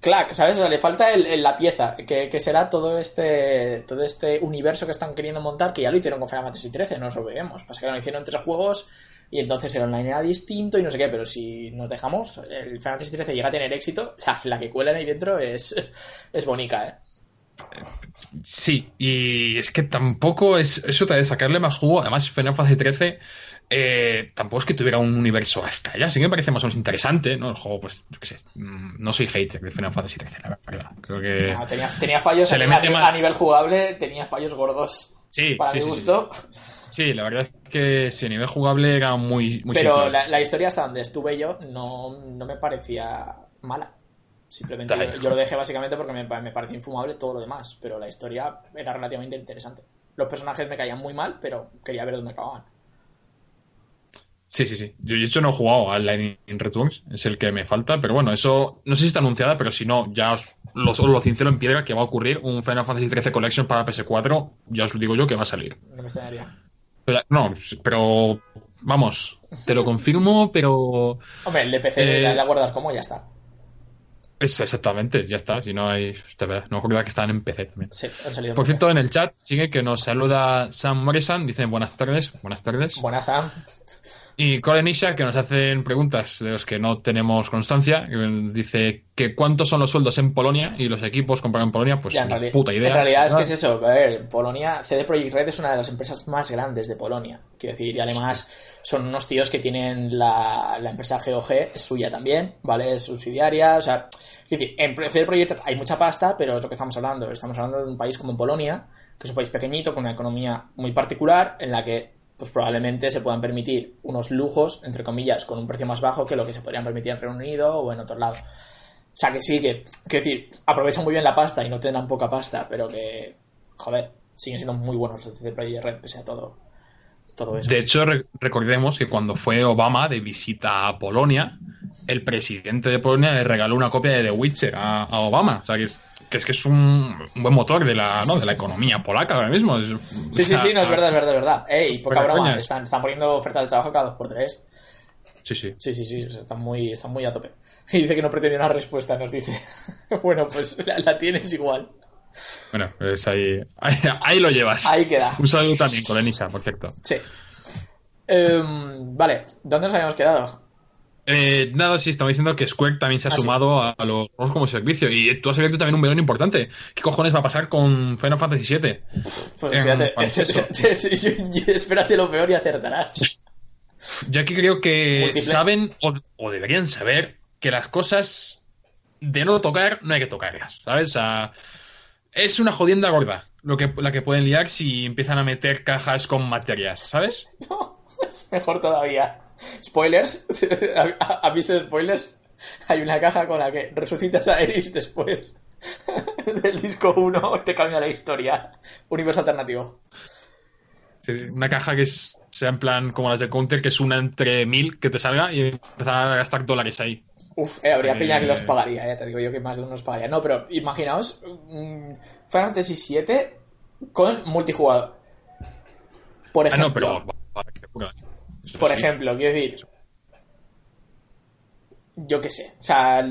Clac, ¿sabes? O sea, le falta el, la pieza, que, será todo este todo este universo que están queriendo montar, que ya lo hicieron con Final Fantasy XIII, no nos olvidemos. Pasa que lo hicieron en tres juegos y entonces el online era distinto y no sé qué, pero si nos dejamos, el Final Fantasy XIII llega a tener éxito, la, que cuelan ahí dentro es, es bonita, ¿eh? Sí, y es que tampoco es eso de sacarle más jugo. Además, Final Fantasy XIII eh, tampoco es que tuviera un universo hasta allá. Sí que me parece más o menos interesante, ¿no? El juego, pues, yo qué sé. mm, No soy hater de Final Fantasy XIII, la verdad. Creo que. No, tenía, tenía fallos Se a, le a mete nivel- más- a nivel jugable, tenía fallos gordos. Sí, para sí, mi sí, sí. gusto. Sí, la verdad es que sí, a nivel jugable era muy, muy pero la, la historia hasta donde estuve yo no, no me parecía mala. Simplemente yo, yo lo dejé básicamente porque me, me parecía infumable todo lo demás. Pero la historia era relativamente interesante. Los personajes me caían muy mal, pero quería ver dónde acababan. Sí, sí, sí. Yo de hecho no he jugado al Lightning Returns, es el que me falta, pero bueno, eso no sé si está anunciada, pero si no, ya os lo, os lo cincelo en piedra que va a ocurrir un Final Fantasy XIII Collection para PS4, ya os lo digo yo que va a salir. No me extrañaría. Pero- No, pero vamos, te lo confirmo, pero Hombre, el de PC Eh, le voy a guardar como ya está. es exactamente, ya está, si no hay, no me acordaba que estaban en PC también. Sí, han salido Por cierto, en el chat sigue que nos saluda Sam Morrison, dicen buenas tardes, buenas tardes. Buenas, Sam. Y Colin Isha, que nos hacen preguntas de los que no tenemos constancia, que dice que cuántos son los sueldos en Polonia y los equipos compraron en Polonia, pues Ya, en, ni reali- puta idea. en realidad es que es eso. A ver, Polonia, CD Projekt Red es una de las empresas más grandes de Polonia. Quiero decir, y además son unos tíos que tienen la, la empresa GOG, es suya también, ¿vale? Es subsidiaria, o sea. Quiero decir, en CD Projekt Red hay mucha pasta, pero es lo que estamos hablando. Estamos hablando de un país como Polonia, que es un país pequeñito, con una economía muy particular, en la que pues probablemente se puedan permitir unos lujos, entre comillas, con un precio más bajo que lo que se podrían permitir en Reino Unido o en otro lado. O sea, que sí, que, quiero decir, aprovechan muy bien la pasta y no tendrán poca pasta, pero que, joder, siguen siendo muy buenos los de Projekt Red, pese a todo, todo eso. De hecho, re- recordemos que cuando fue Obama de visita a Polonia, el presidente de Polonia le regaló una copia de The Witcher a, a Obama. O sea, que es que es, que es un, un buen motor de la, ¿no? de la economía polaca ahora mismo. Es- sí, sí, sí, no, es verdad, es verdad, es verdad. Ey, poca broma, están, están poniendo ofertas de trabajo cada dos por tres. Sí, sí. Sí, sí, sí, están muy, están muy a tope. Y dice que no pretende una respuesta, nos dice. bueno, pues la, la tienes igual. Bueno, pues ahí, ahí, ahí lo llevas. Ahí queda. Un saludo también con Lenisa, por cierto. Sí. Em, vale, ¿dónde nos habíamos quedado? Eh, nada, sí, estamos diciendo que Square también se ha Ah, sí. sumado a, a los juegos como servicio. Y tú has abierto también un melón importante. ¿Qué cojones va a pasar con Final Fantasy VII? Pues fíjate, espérate lo peor y acertarás. Yo aquí creo que Múltiple. saben o, o deberían saber que las cosas de no tocar no hay que tocarlas, ¿sabes? O sea, es una jodienda gorda lo que, la que pueden liar si empiezan a meter cajas con materias, ¿sabes? No, es mejor todavía. Spoilers, aviso de spoilers. Hay una caja con la que resucitas a Eris después del disco 1 y te cambia la historia. Universo alternativo. Una caja que es- sea en plan como las de Counter, que es una entre mil que te salga y empezar a gastar dólares ahí. Uf, eh, habría Eh, peña que los pagaría, ya te digo yo que más de uno los pagaría. No, pero imaginaos mm, Final Fantasy VII con multijugador. Por Ah, ejemplo, no, pero... Por ejemplo, quiero decir. Yo qué sé. O sea.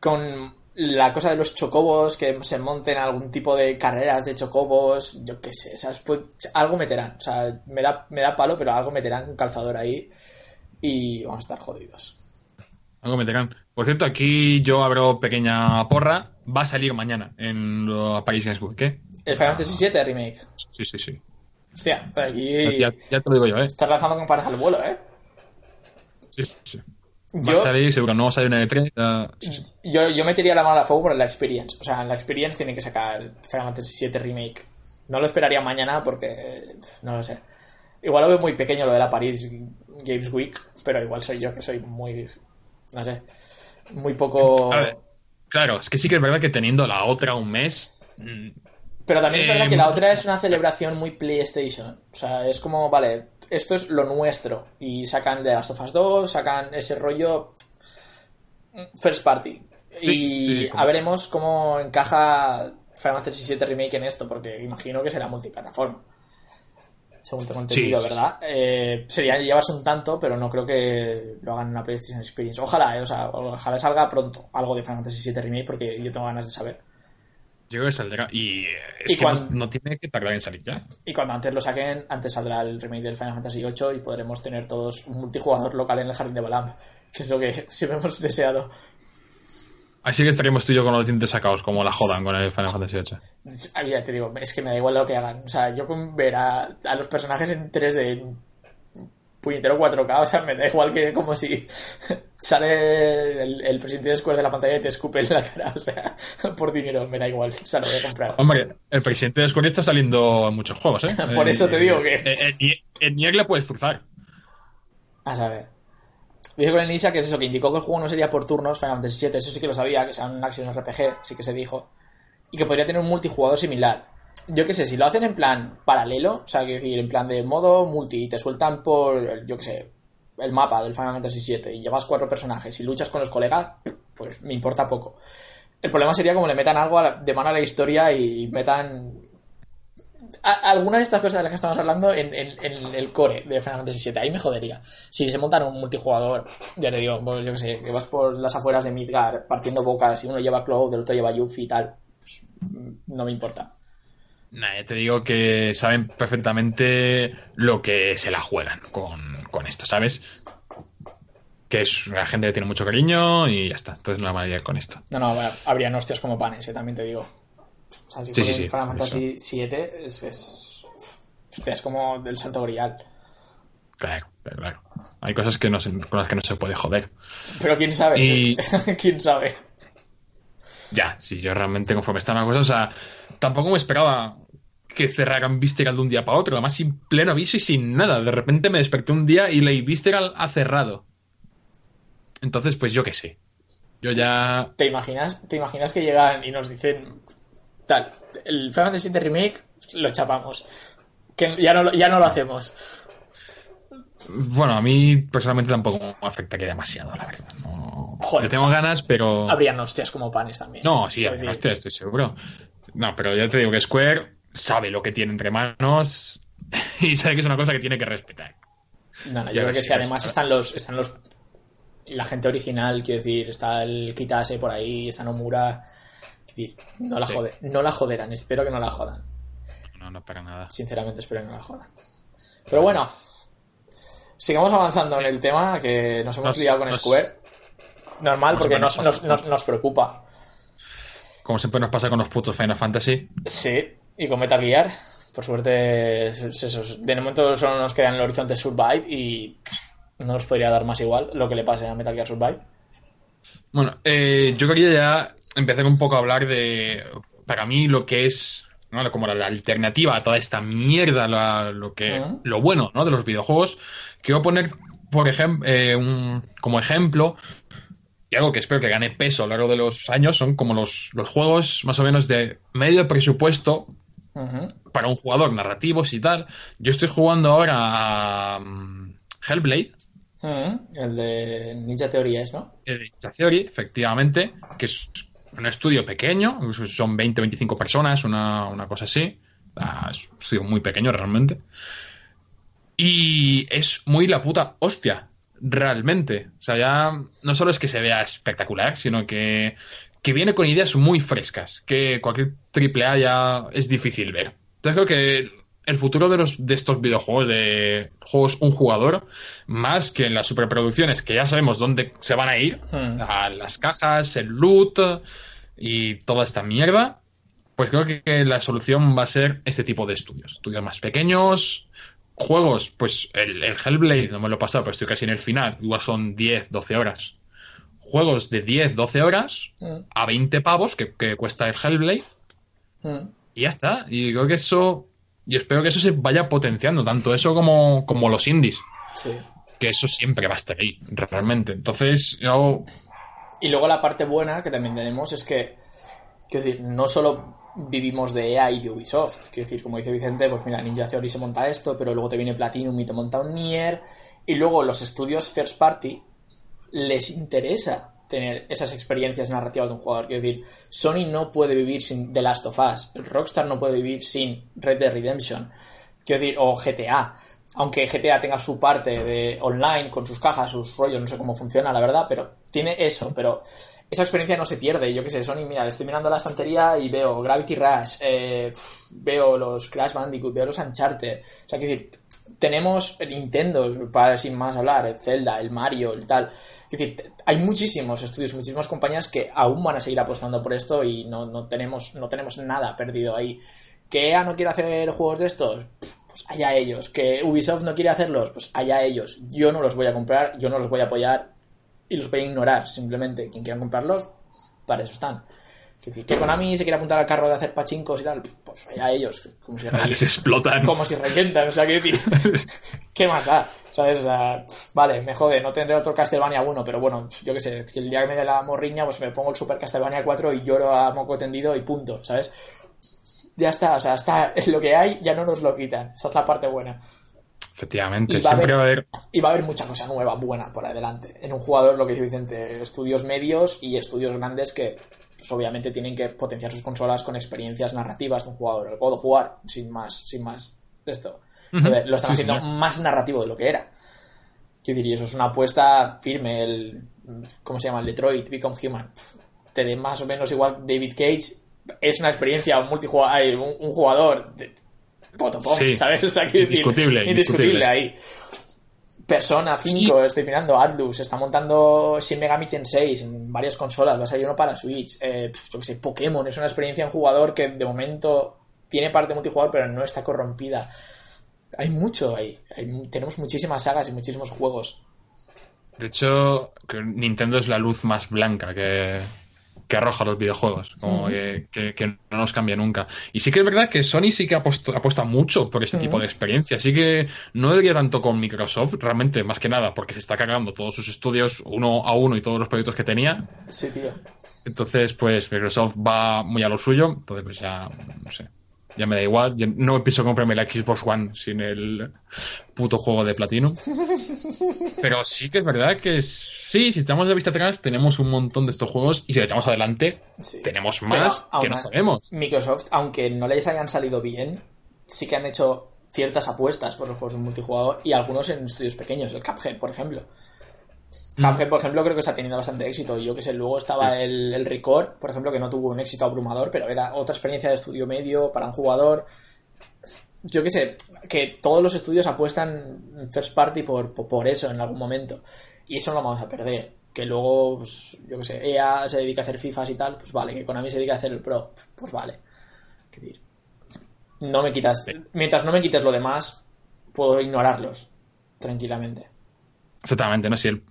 Con la cosa de los chocobos, que se monten algún tipo de carreras de chocobos, yo qué sé. ¿sabes? Pues, algo meterán. O sea, me da, me da palo, pero algo meterán un calzador ahí. Y vamos a estar jodidos. Algo meterán. Por cierto, aquí yo abro pequeña porra. Va a salir mañana en lo Paris Games Week, ¿eh? El Final Fantasy VII Remake. Sí, sí, sí. Hostia, aquí. Ya, ya te lo digo yo, ¿eh? Estás lanzando con panas al vuelo, ¿eh? Sí, sí. Va Yo, a salir, seguro, no va a salir en el 3. ya- sí, sí. yo, yo metería la mano a fuego por la Experience. O sea, en la Experience tiene que sacar Final Fantasy VII Remake. No lo esperaría mañana porque. No lo sé. Igual lo veo muy pequeño lo de la Paris Games Week, pero igual soy yo que soy muy. No sé. Muy poco. A ver, claro, es que sí que es verdad que teniendo la otra un mes. mm, Pero también es Eh, verdad que la otra es una celebración muy PlayStation. O sea, es como, vale, esto es lo nuestro. Y sacan de las Us 2, sacan ese rollo first party. y sí, sí, como- a veremos cómo encaja Final Fantasy VII Remake en esto, porque imagino que será multiplataforma. Según tengo entendido, Sí. ¿verdad? Eh, sería llevarse un tanto, pero no creo que lo hagan en una PlayStation Experience. Ojalá, eh, o sea, ojalá salga pronto algo de Final Fantasy VII Remake, porque yo tengo ganas de saber. Yo creo que saldrá. Y eh, es Y que no- cuan- no, tiene que tardar en salir ya. Y cuando antes lo saquen, antes saldrá el remake del Final Fantasy VIII y podremos tener todos un multijugador local en el jardín de Balam, que es lo que siempre hemos deseado. Así que estaríamos tú y yo con los dientes sacados, como la jodan con el Final Fantasy VIII. Ah, Ya te digo, es que me da igual lo que hagan. O sea, yo con ver a, a los personajes en 3D puñetero 4K, o sea, me da igual que como si sale el, el presidente de Square de la pantalla y te escupe en la cara, o sea, por dinero, me da igual, o sea, lo voy a comprar. Hombre, el presidente de Square está saliendo en muchos juegos, ¿eh? Por eso te digo que- En, en- en le puedes cruzar. A saber. Dice con el Nisa que es eso, que indicó que el juego no sería por turnos, Final Fantasy VII, eso sí que lo sabía, que sea un action RPG, sí que se dijo. Y que podría tener un multijugador similar. Yo qué sé, si lo hacen en plan paralelo, o sea, quiero decir, en plan de modo multi, y te sueltan por, yo qué sé, el mapa del Final Fantasy VII y llevas cuatro personajes y luchas con los colegas, pues me importa poco. El problema sería como le metan algo de mano a la historia y metan alguna de estas cosas de las que estamos hablando en, en- en el core de Final Fantasy VII. Ahí me jodería. Si se montan un multijugador, ya te digo, pues yo que sé, que vas por las afueras de Midgar partiendo bocas y uno lleva Cloud, el otro lleva Yuffie y tal, pues, mm, no me importa. Nah, ya te digo que saben perfectamente lo que se la juegan con, con esto, ¿sabes? Que es una gente que tiene mucho cariño y ya está. Entonces no la mayoría con esto. No, no, habrían hostias como panes, eh, también te digo. O sea, si Sí, sí, Final Fantasy VII es, es, es como del santo grial. Claro, claro, claro. Hay cosas que no se- con las que no se puede joder. Pero quién sabe, Y- quién sabe. Ya, si yo realmente conforme están las cosas, o sea, tampoco me esperaba que cerraran Visceral de un día para otro, además sin pleno aviso y sin nada. De repente me desperté un día y leí Visceral ha cerrado. Entonces, pues yo qué sé. Yo ya. ¿Te imaginas, ¿Te imaginas que llegan y nos dicen tal, el Final Fantasy VII Remake lo chapamos? Que ya no, ya no lo hacemos. Bueno, a mí personalmente tampoco me afectaría demasiado, la verdad. No... Joder, yo tengo o sea, ganas, pero. Habrían hostias como panes también. No, sí, Quiero además, decir, hostia, estoy seguro. No, pero ya te digo que Square sabe lo que tiene entre manos y sabe que es una cosa que tiene que respetar. No, no, yo creo que sí. Además están los, están los, la gente original, quiero decir, está el Kitase por ahí, está Nomura. Decir, no la Sí. jode, no la joderán, espero que no la jodan. No, no, para nada. Sinceramente espero que no la jodan. Pero bueno, sigamos avanzando en el tema que nos hemos Nos- liado con nos- Square. Normal, porque nos, nos, preocupa. Como siempre nos pasa con los putos Final Fantasy. Sí, y con Metal Gear, por suerte. De momento solo nos queda en el horizonte Survive y no nos podría dar más igual lo que le pase a Metal Gear Survive. Bueno, eh, yo quería ya empezar un poco a hablar de, para mí, lo que es ¿no? como la, la alternativa a toda esta mierda, la- lo que lo bueno ¿no? de los videojuegos. Quiero poner, por ejemplo, como ejemplo, y algo que espero que gane peso a lo largo de los años, son como los, los juegos más o menos de medio presupuesto para un jugador, narrativos y tal. Yo estoy jugando ahora a mm, Hellblade. El de Ninja Theory es, ¿no? el de Ninja Theory, efectivamente, que es un estudio pequeño, son 20-25 personas, una, una cosa así. Ah, Es un estudio muy pequeño realmente. Y es muy la puta hostia, realmente. O sea, ya no solo es que se vea espectacular, sino que, que viene con ideas muy frescas, que cualquier triple A ya es difícil ver. Entonces creo que el futuro de, los, de estos videojuegos, de juegos un jugador, más que en las superproducciones, que ya sabemos dónde se van a ir, Hmm. a las cajas, el loot y toda esta mierda, pues creo que la solución va a ser este tipo de estudios. Estudios más pequeños, juegos, pues el, el Hellblade no me lo he pasado, pero estoy casi en el final, igual son 10, 12 horas. Juegos de 10, 12 horas Mm, a 20 pavos que, que cuesta el Hellblade mm. y ya está. Y creo que eso, y espero que eso se vaya potenciando, tanto eso como, como los indies, Sí. que eso siempre va a estar ahí, realmente. Entonces, yo Y luego la parte buena que también tenemos es que, quiero decir, no solo vivimos de EA y de Ubisoft, quiero decir, como dice Vicente, pues mira, Ninja Theory se monta esto, pero luego te viene Platinum y te monta un Nier, y luego los estudios first party les interesa tener esas experiencias narrativas de un jugador. Quiero decir, Sony no puede vivir sin The Last of Us, Rockstar no puede vivir sin Red Dead Redemption, quiero decir, o GTA. Aunque GTA tenga su parte de online con sus cajas, sus rollos, no sé cómo funciona, la verdad, pero tiene eso, pero esa experiencia no se pierde. Yo qué sé, Sony, mira, estoy mirando la estantería y veo Gravity Rush, eh, veo los Crash Bandicoot, veo los Uncharted. O sea, quiero decir, tenemos Nintendo, para sin más hablar, el Zelda, el Mario, el tal. Es decir, hay muchísimos estudios, muchísimas compañías que aún van a seguir apostando por esto y no, no tenemos, no tenemos nada perdido ahí. ¿Que EA no quiere hacer juegos de estos? Pues allá ellos. Que Ubisoft no quiere hacerlos, pues allá ellos. Yo no los voy a comprar, yo no los voy a apoyar y los voy a ignorar. Simplemente, quien quiera comprarlos, para eso están. Que, que Konami se quiere apuntar al carro de hacer pachincos y tal, pues allá ellos. Como si, Les explotan. como si revientan, o sea, que decir, ¿qué más da? ¿Sabes? O sea, vale, me jode, no tendré otro Castlevania 1, pero bueno, yo qué sé, que el día que me dé la morriña, pues me pongo el Super Castlevania 4 y lloro a moco tendido y punto, ¿sabes? Ya está, o sea, está, es lo que hay, ya no nos lo quitan. Esa es la parte buena. Efectivamente, Y va a siempre va a haber- haber. Y va a haber mucha cosa nueva, buena por adelante. En un jugador, lo que dice Vicente, estudios medios y estudios grandes que, pues obviamente, tienen que potenciar sus consolas con experiencias narrativas de un jugador. El God of War, sin más, sin más de esto. Lo están Sí, haciendo señor. más narrativo de lo que era. Quiero decir, y eso es una apuesta firme. El, ¿Cómo se llama? El Detroit Become Human. Pff, Te dé más o menos igual David Cage. Es una experiencia, un multijugador, un, un jugador de potopón, Sí. ¿sabes? O sea, quiero decir, Indiscutible, indiscutible indiscutible. ahí. Persona 5, estoy mirando Atlus, está montando Shin Megami Tensei en varias consolas, va a salir uno para Switch, eh, yo que sé, Pokémon, es una experiencia en jugador que de momento tiene parte multijugador pero no está corrompida. Hay mucho ahí, hay tenemos muchísimas sagas y muchísimos juegos. De hecho, Nintendo es la luz más blanca que, que arroja los videojuegos. Como que, que- que no nos cambia nunca. Y sí que es verdad que Sony sí que aposta, apuesta mucho por este tipo de experiencia. Así que no debería tanto con Microsoft, realmente, más que nada, porque se está cargando todos sus estudios uno a uno y todos los proyectos que tenía. Sí, tío. Entonces, pues Microsoft va muy a lo suyo. Entonces, pues ya, no sé. Ya me da igual. Yo no pienso comprarme la Xbox One sin el puto juego de Platinum. Pero sí que es verdad que es- sí, si echamos la vista atrás, tenemos un montón de estos juegos y si le echamos adelante, Sí. tenemos más que no sabemos. Microsoft, aunque no les hayan salido bien, sí que han hecho ciertas apuestas por los juegos de multijugador y algunos en estudios pequeños, el Cuphead, por ejemplo. Cuphead, por ejemplo, creo que está teniendo bastante éxito. Yo que sé, luego estaba el, el Record, por ejemplo, que no tuvo un éxito abrumador, pero era otra experiencia de estudio medio para un jugador. Yo que sé, que todos los estudios apuestan first party por, por, por eso en algún momento. Y eso no lo vamos a perder. Que luego, pues, yo que sé, EA se dedica a hacer FIFAs y tal, pues vale. Que Konami se dedica a hacer el Pro, pues vale. Qué decir, no me quitas. Mientras no me quites lo demás, puedo ignorarlos tranquilamente. Exactamente, ¿no? Si el,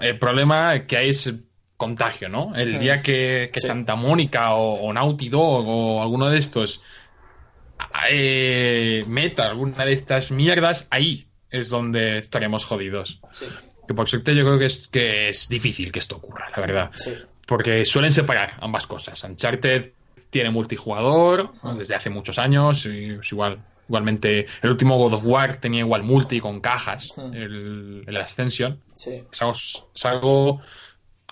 el problema que hay es contagio, ¿no? El día que, que Sí. Santa Mónica o, o Naughty Dog o alguno de estos eh, meta alguna de estas mierdas, ahí es donde estaremos jodidos. Sí, Que por suerte yo creo que es, que es difícil que esto ocurra, la verdad. Porque suelen separar ambas cosas. Uncharted tiene multijugador desde hace muchos años. Y es igual. Igualmente, el último God of War tenía igual multi con cajas, Hmm. el, el Ascension. Sí, Es algo, es algo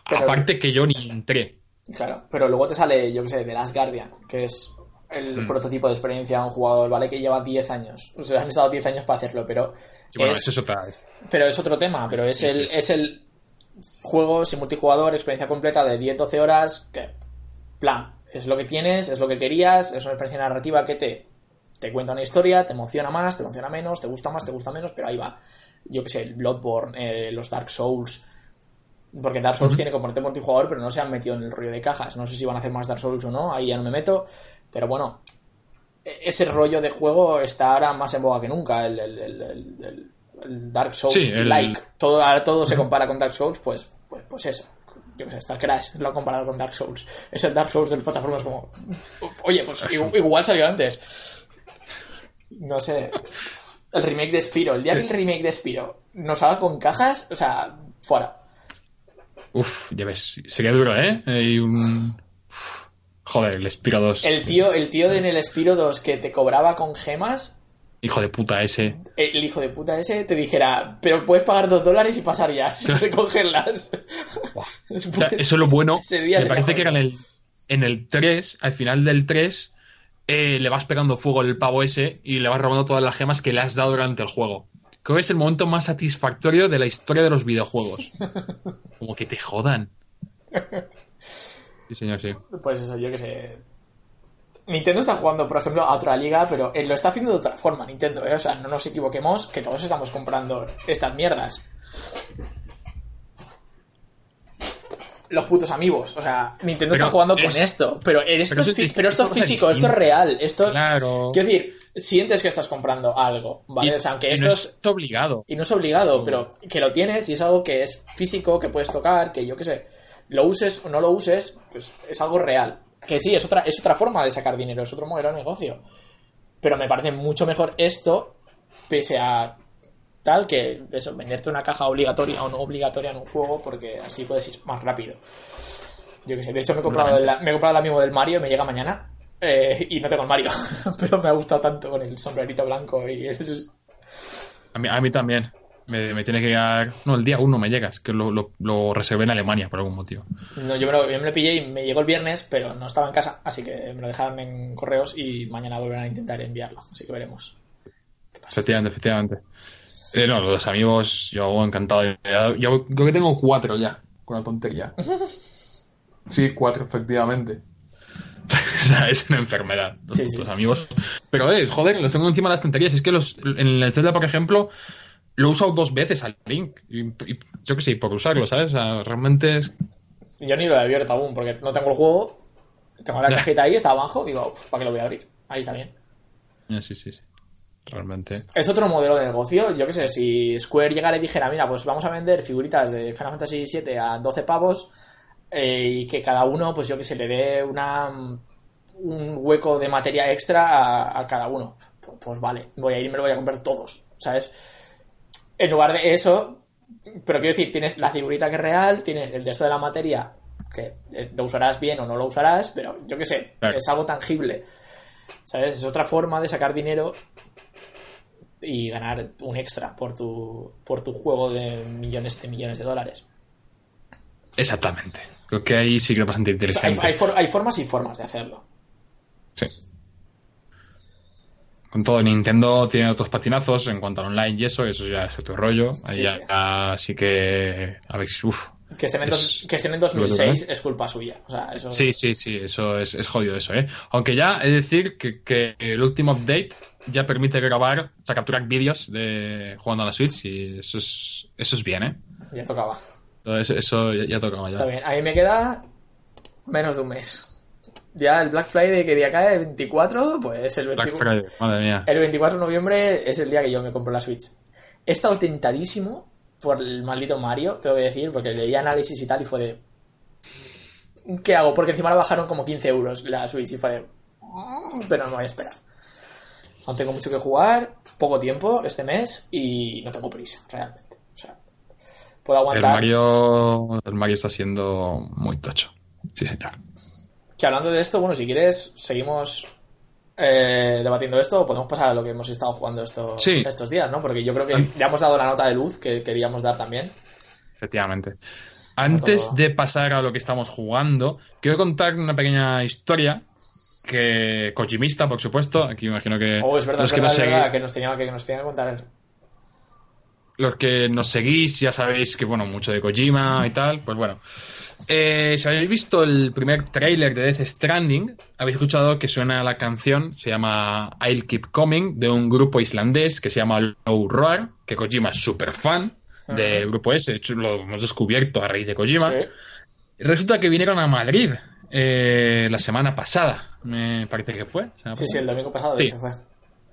Pero- aparte que yo ni entré. claro. Pero luego te sale, yo que sé, The Last Guardian, que es el prototipo de experiencia a un jugador, ¿vale? Que lleva 10 años. O sea, han estado 10 años para hacerlo, pero. Sí, bueno, es- eso es otra. Pero es otro tema, pero es, Sí, el, sí. es el juego sin multijugador, experiencia completa de 10-12 horas, que, plan, es lo que tienes, es lo que querías, es una experiencia narrativa que te, te cuenta una historia, te emociona más, te emociona menos, te gusta más, te gusta menos, pero ahí va. Yo que sé, el Bloodborne, eh, los Dark Souls, porque Dark Souls tiene componente multijugador, pero no se han metido en el rollo de cajas. No sé si van a hacer más Dark Souls o no, ahí ya no me meto, pero bueno, e- ese rollo de juego está ahora más en boga que nunca. El, el- el- el- el- el Dark Souls Sí, el- like. Todo, ahora todo se compara con Dark Souls, pues, pues, pues eso. Yo qué sé, hasta Crash lo ha comparado con Dark Souls. Es el Dark Souls de las plataformas como. Oye, pues igu- igual salió antes. No sé. El remake de Spiro. El día que el remake de Spiro nos haga con cajas, o sea, fuera. Uf, ya ves, sería duro, ¿eh? Hay un. Uf, Joder, el Spiro 2. El tío, el tío de en el Spiro 2 que te cobraba con gemas, Hijo de puta ese. el hijo de puta ese te dijera, pero puedes pagar dos dólares y pasar ya, sin recogerlas. O sea, eso es lo bueno. Me parece que era en el, en el 3, al final del 3, eh, le vas pegando fuego el pavo ese y le vas robando todas las gemas que le has dado durante el juego. Creo que es el momento más satisfactorio de la historia de los videojuegos. Como que te jodan. Sí, señor, sí. Pues eso, yo qué sé. Nintendo está jugando, por ejemplo, a otra liga, pero eh, lo está haciendo de otra forma, Nintendo, ¿eh? O sea, no nos equivoquemos, que todos estamos comprando estas mierdas. Los putos amigos, o sea, Nintendo Pero está jugando es- con esto, pero, esto pero es es- pero esto es físico, esto es real, esto... Claro. Quiero decir, sientes que estás comprando algo, ¿vale? Y- o sea, aunque y esto no es... es obligado. Y no es obligado, pero que lo tienes y es algo que es físico, que puedes tocar, que yo qué sé, lo uses o no lo uses, pues es algo real. Que sí, es otra, es otra forma de sacar dinero, es otro modelo de negocio. Pero me parece mucho mejor esto, pese a tal, que eso, venderte una caja obligatoria o no obligatoria en un juego, porque así puedes ir más rápido. Yo qué sé, de hecho me he comprado, el, me he comprado el amigo del Mario, me llega mañana, eh, y no tengo el Mario, pero me ha gustado tanto con el sombrerito blanco y el... A mí, a mí también. Me, me tiene que llegar. No, el día uno me llega. Es que lo, lo, lo reservé en Alemania por algún motivo. No, yo me, lo, yo me lo pillé y me llegó el viernes, pero no estaba en casa, así que me lo dejaron en correos y mañana volverán a intentar enviarlo, así que veremos. Efectivamente, efectivamente. Eh, no, los amigos, yo encantado. Ya- Yo creo que tengo cuatro ya, con la tontería. Sí, cuatro, efectivamente. o sea, es una enfermedad, los Sí, sí. putos amigos. Pero es, joder, los tengo encima de las tonterías. Es que los, en el Zelda, por ejemplo, lo he usado dos veces al Link. Y, y yo qué sé, por usarlo, ¿sabes? O sea, realmente es. Yo ni lo he abierto aún, porque no tengo el juego, tengo la cajita ahí, está abajo, digo, "Uf, ¿para qué lo voy a abrir? Ahí está bien. eh, Sí, sí, sí. Realmente. Es otro modelo de negocio, yo qué sé, si Square llegara y dijera, mira, pues vamos a vender figuritas de Final Fantasy VII a 12 pavos eh, y que cada uno, pues yo que sé, le dé una, un hueco de materia extra a, a cada uno. Pues, pues vale, voy a ir y me lo voy a comprar todos, ¿sabes? En lugar de eso, pero quiero decir, tienes la figurita que es real, tienes el de esto de la materia que eh, lo usarás bien o no lo usarás, pero yo qué sé, Claro. es algo tangible. ¿Sabes? Es otra forma de sacar dinero y ganar un extra por tu, por tu juego de millones de millones de dólares. Exactamente. Creo que ahí sí que es bastante O sea, hay, inteligente. hay for- hay formas y formas de hacerlo. Sí. Con todo, Nintendo tiene otros patinazos en cuanto al online y eso, eso ya es otro rollo. Ahí Sí, ya, sí. ya sí que. A ver, uff. Que estén en, Es- dos- que estén en 2006 es culpa suya. O sea, eso... Sí, sí, sí, eso es, es jodido eso, ¿eh? Aunque ya, es decir, que, que el último update ya permite grabar, o sea, capturar vídeos de jugando a la Switch y eso es, eso es bien, ¿eh? Ya tocaba. Entonces, eso ya, ya tocaba ya. Está bien. A mí me queda menos de un mes. Ya el Black Friday que día cae, el 24, pues el Black 24, Friday, madre mía. el 24 de noviembre es el día que yo me compro la Switch. He estado tentadísimo por el maldito Mario, tengo que decir, porque leí análisis y tal y fue de... ¿Qué hago? Porque encima la bajaron como 15 euros la Switch y fue de... "Mm, Pero no voy a esperar. Aún tengo mucho que jugar, poco tiempo este mes y no tengo prisa, realmente. O sea, puedo El aguantar... Mario, el Mario está siendo muy tocho. Sí, señor. Que hablando de esto, bueno, si quieres, seguimos eh, debatiendo esto podemos pasar a lo que hemos estado jugando esto- Sí. estos días, ¿no? Porque yo creo que ya hemos dado la nota de luz que queríamos dar también. Efectivamente. Antes de pasar a lo que estamos jugando, quiero contar una pequeña historia que Kojimista, por supuesto, aquí imagino que Oh, es verdad, los es que verdad, nos es verdad, que nos tenía que, nos tenía que contar. Los que nos seguís ya sabéis que bueno, mucho de Kojima y tal, pues bueno. Eh, si habéis visto el primer tráiler de Death Stranding, habéis escuchado que suena la canción, se llama I'll Keep Coming, de un grupo islandés que se llama Low Roar, que Kojima es súper fan del grupo ese, de hecho lo hemos descubierto a raíz de Kojima. Sí. Resulta que vinieron a Madrid eh, la semana pasada, me parece que fue. Sí, sí, el domingo pasado, de Sí. hecho, fue.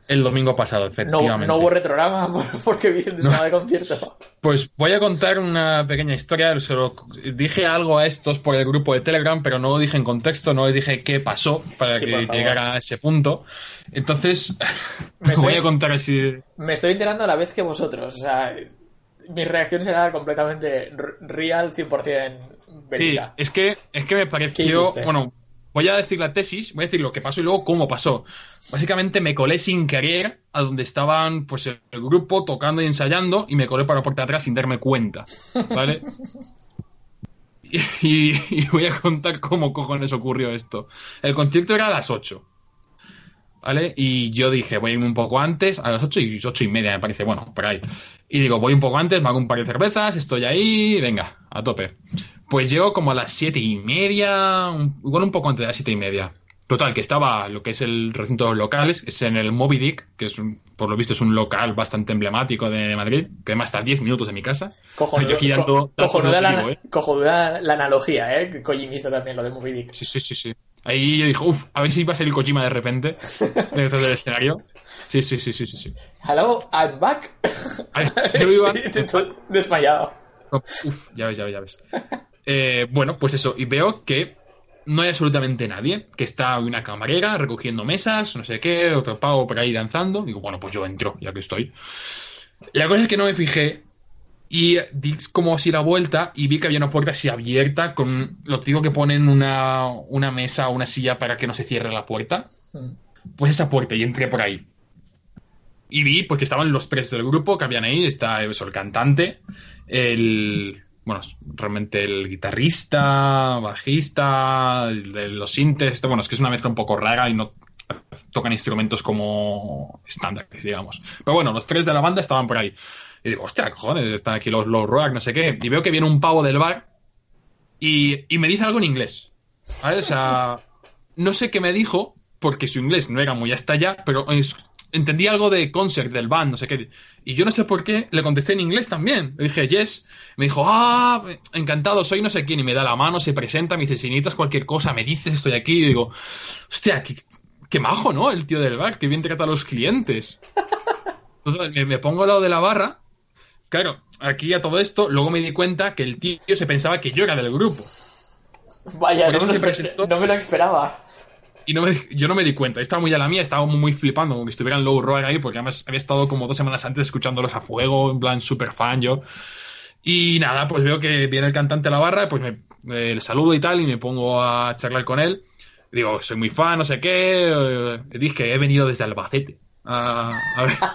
El domingo pasado, No, efectivamente. no hubo retrograma por- porque vi el de concierto. Pues voy a contar una pequeña historia. Solo dije algo a estos por el grupo de Telegram, pero no lo dije en contexto, no les dije qué pasó para Sí, que llegara a ese punto. Entonces, Me estoy- voy a contar así. Me estoy enterando a la vez que vosotros. O sea, mi reacción será completamente real, 100% Sí, verídica. es que, es que me ¿Qué pareció. Bueno, voy a decir la tesis, voy a decir lo que pasó y luego cómo pasó. Básicamente me colé sin querer a donde estaban pues el grupo tocando y ensayando y me colé para la puerta de atrás sin darme cuenta. ¿Vale? y- y voy a contar cómo cojones ocurrió esto. El concierto era a las 8. ¿Vale? Y yo dije, voy a irme un poco antes, a las 8 y 8 y media me parece, bueno, por ahí. Y digo, voy un poco antes, me hago un par de cervezas, estoy ahí, venga, a tope. Pues llego como a las siete y media, igual un poco antes de las siete y media. Total, que estaba lo que es el recinto de los locales, es en el Moby Dick, que es un- por lo visto es un local bastante emblemático de Madrid, que además está a 10 minutos de mi casa. Cojonudo- Yo co- cojonuda, la, ¿eh? cojonuda la analogía, ¿eh? Kojimista también, lo de Movie Dick. Sí, sí, sí, sí. Ahí yo dije, uff, a ver si va a ser el Kojima de repente, detrás del escenario. Sí, sí, sí, sí, sí. Hello, I'm back. Sí, te- te- desmayado. Uf, ya ves, ya ves, ya ves. Eh, bueno, pues eso, y veo que no hay absolutamente nadie, que está una camarera recogiendo mesas, no sé qué, otro pavo por ahí danzando. Digo, bueno, pues yo entro, ya que estoy. La cosa es que no me fijé y di como así la vuelta y vi que había una puerta así abierta con lo típico que ponen una, una mesa o una silla para que no se cierre la puerta. Pues esa puerta y entré por ahí. Y vi pues que estaban los tres del grupo que habían ahí, está eso, el cantante, el bueno, realmente el guitarrista, bajista, el los sintes, bueno, es que es una mezcla un poco rara y no tocan instrumentos como estándares, digamos. Pero bueno, los tres de la banda estaban por ahí. Y digo, hostia, cojones, están aquí los low rock, no sé qué. Y veo que viene un pavo del bar y, y me dice algo en inglés. ¿Vale? O sea, no sé qué me dijo, porque su inglés no era muy hasta allá, pero es- entendí algo de concert del band, no sé qué. Y yo no sé por qué le contesté en inglés también. Le dije, yes. Me dijo, ah, encantado, soy no sé quién. Y me da la mano, se presenta, me dice, si necesitas cualquier cosa, me dices, estoy aquí. Y digo, hostia, qué, qué majo, ¿no? El tío del bar, que bien trata a los clientes. Entonces me, me pongo al lado de la barra. Claro, aquí a todo esto, luego me di cuenta que el tío se pensaba que yo era del grupo. Vaya, no me, lo se presentó. esper- no me lo esperaba. Y no me- yo no me di cuenta. Estaba muy a la mía, estaba muy, flipando como que estuviera en Low Roar ahí, porque además había estado como dos semanas antes escuchándolos a fuego, en plan super fan yo. Y nada, pues veo que viene el cantante a la barra, pues me, me- le saludo y tal, y me pongo a charlar con él. Digo, soy muy fan, no sé qué. eh, dije que he venido desde Albacete. a- a ver.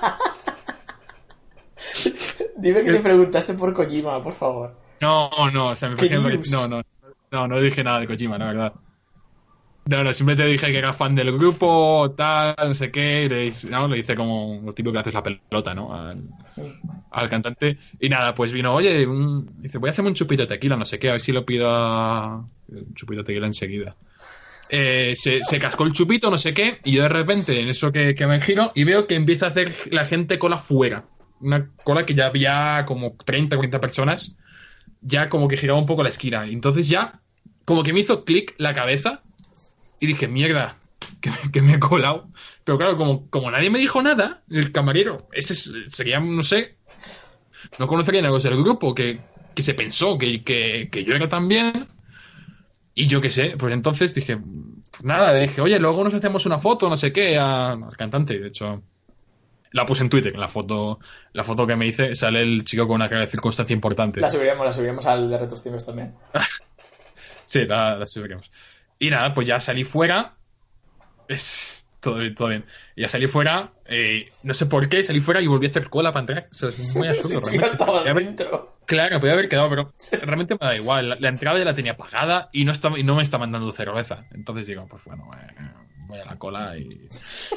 Dime que le preguntaste por Kojima, por favor. No, no, o sea, me ¿Qué pareció- news? no, no, no, no dije nada de Kojima, la verdad. No, no, simplemente dije que era fan del grupo, tal, no sé qué, y le, no, le hice como lo típico que haces la pelota, ¿no? Al, al cantante. Y nada, pues vino, oye, un- dice, voy a hacerme un chupito de tequila, no sé qué, a ver si lo pido a... un chupito de tequila enseguida. Eh, se, se cascó el chupito, no sé qué, y yo de repente, en eso que, que me giro, y veo que empieza a hacer la gente cola fuera. Una cola que ya había como 30, 40 personas, ya como que giraba un poco la esquina. Entonces ya, como que me hizo clic la cabeza, y dije, mierda, que, me- he colado. Pero claro, como, como nadie me dijo nada, el camarero, ese es- sería, no sé, no conocería nada del grupo, que, que se pensó que, que, que yo era también. Y yo qué sé, pues entonces dije, nada, dije, oye, luego nos hacemos una foto, no sé qué, a- al cantante. De hecho, la puse en Twitter, la foto, la foto que me hice, sale el chico con una cara de circunstancia importante. La subiremos, la subiremos al de Retro Steamers también. Sí, la, la subiremos. Y nada, pues ya salí fuera. Es todo bien, todo bien. Ya salí fuera, eh, no sé por qué, salí fuera y volví a hacer cola para entrar. O sea, es muy absurdo, ya realmente. estabas Podía haber- dentro. Claro, podía haber quedado, pero realmente me da igual. La, la entrada ya la tenía pagada y no, estaba, y no me estaban dando cerveza. Entonces digo, pues bueno, eh, voy a la cola y,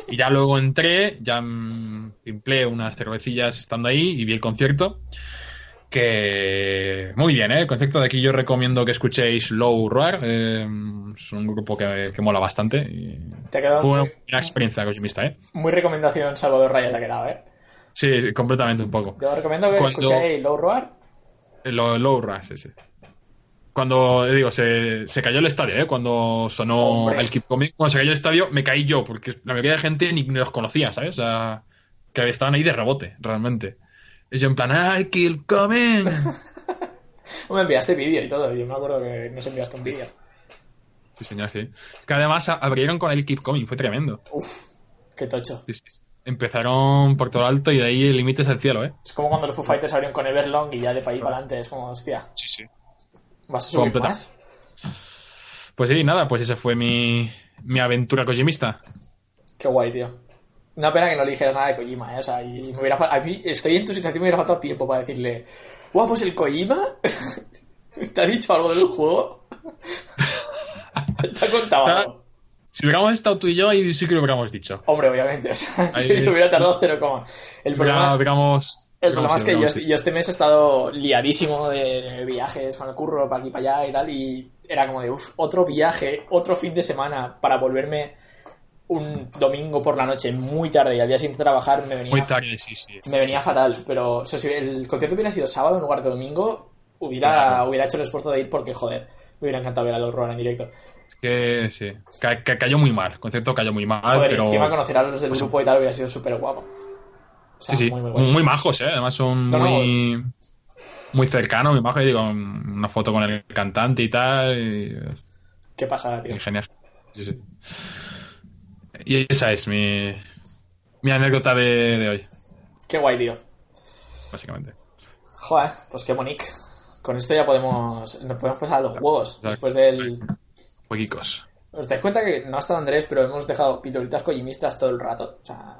y ya luego entré, ya mm, empleé unas cervecillas estando ahí y vi el concierto. Que muy bien, ¿eh? El concierto de aquí yo recomiendo que escuchéis Low Roar. eh, es un grupo que, que mola bastante. Y Te ha quedado fue una experiencia cosmista, ¿eh? muy recomendación Salvador Raya te ha quedado, ¿eh? Sí, completamente un poco. Yo recomiendo que Cuando- escuchéis Low Roar. Lo, low Rush, ese. Cuando, eh, digo, se, se cayó el estadio, ¿eh? Cuando sonó Hombre. el Keep Coming, cuando se cayó el estadio, me caí yo, porque la mayoría de gente ni, ni los conocía, ¿sabes? O sea, que estaban ahí de rebote, realmente. Y yo en plan, ¡ay, Keep Coming! Me enviaste vídeo y todo. Yo me acuerdo que nos enviaste un vídeo. Sí, señor, sí. Es que además abrieron con el Keep Coming, fue tremendo. Uf, qué tocho. Sí, sí, sí. Empezaron por todo alto y de ahí el límite es el cielo, ¿eh? Es como cuando los Foo Fighters abrieron con Everlong y ya de país para adelante. Es como, hostia, Sí, sí. ¿vas a subir Completa. más? Pues sí, nada, pues esa fue mi, mi aventura kojimista. Qué guay, tío. Una pena que no le dijeras nada de Kojima, ¿eh? O sea, y me hubiera, a mí estoy en tu situación, me hubiera faltado tiempo para decirle, guau, pues el Kojima, ¿te ha dicho algo del juego? ¿Te ha contado algo? Si hubiéramos estado tú y yo, ahí sí que lo hubiéramos dicho. Hombre, obviamente, o sea, Ahí si se hubiera tardado cero coma. El problema, el es que yo, este- yo este mes he estado liadísimo de, de viajes con el curro, para aquí, para allá y tal, y era como de, uff, otro viaje, otro fin de semana para volverme un domingo por la noche muy tarde y al día siguiente trabajar me venía Muy tarde, sí, sí. me venía fatal, pero o sea, si el concierto hubiera sido sábado en lugar de domingo, hubiera, hubiera hecho el esfuerzo de ir porque, joder, me hubiera encantado ver a los Rowan en directo. Es que sí. Ca- ca- cayó muy mal. El concepto cayó muy mal. Joder, pero... encima conocer a los del pues- grupo y tal hubiera sido súper guapo. O sea, Sí, sí. muy, muy Muy, majos, ¿eh? Además son No, no. muy. Muy cercanos, muy majos. Y digo, una foto con el cantante y tal. Y, Qué pasada, tío. genial. Sí, sí. Y esa es mi. Mi anécdota de, de hoy, Qué guay, tío. básicamente. Joder, pues qué bonito. Con esto ya podemos, nos podemos pasar a los juegos. Después del... Jueguicos. ¿Os dais cuenta que no ha estado Andrés, pero hemos dejado pitolitas cojimistas todo el rato? O sea,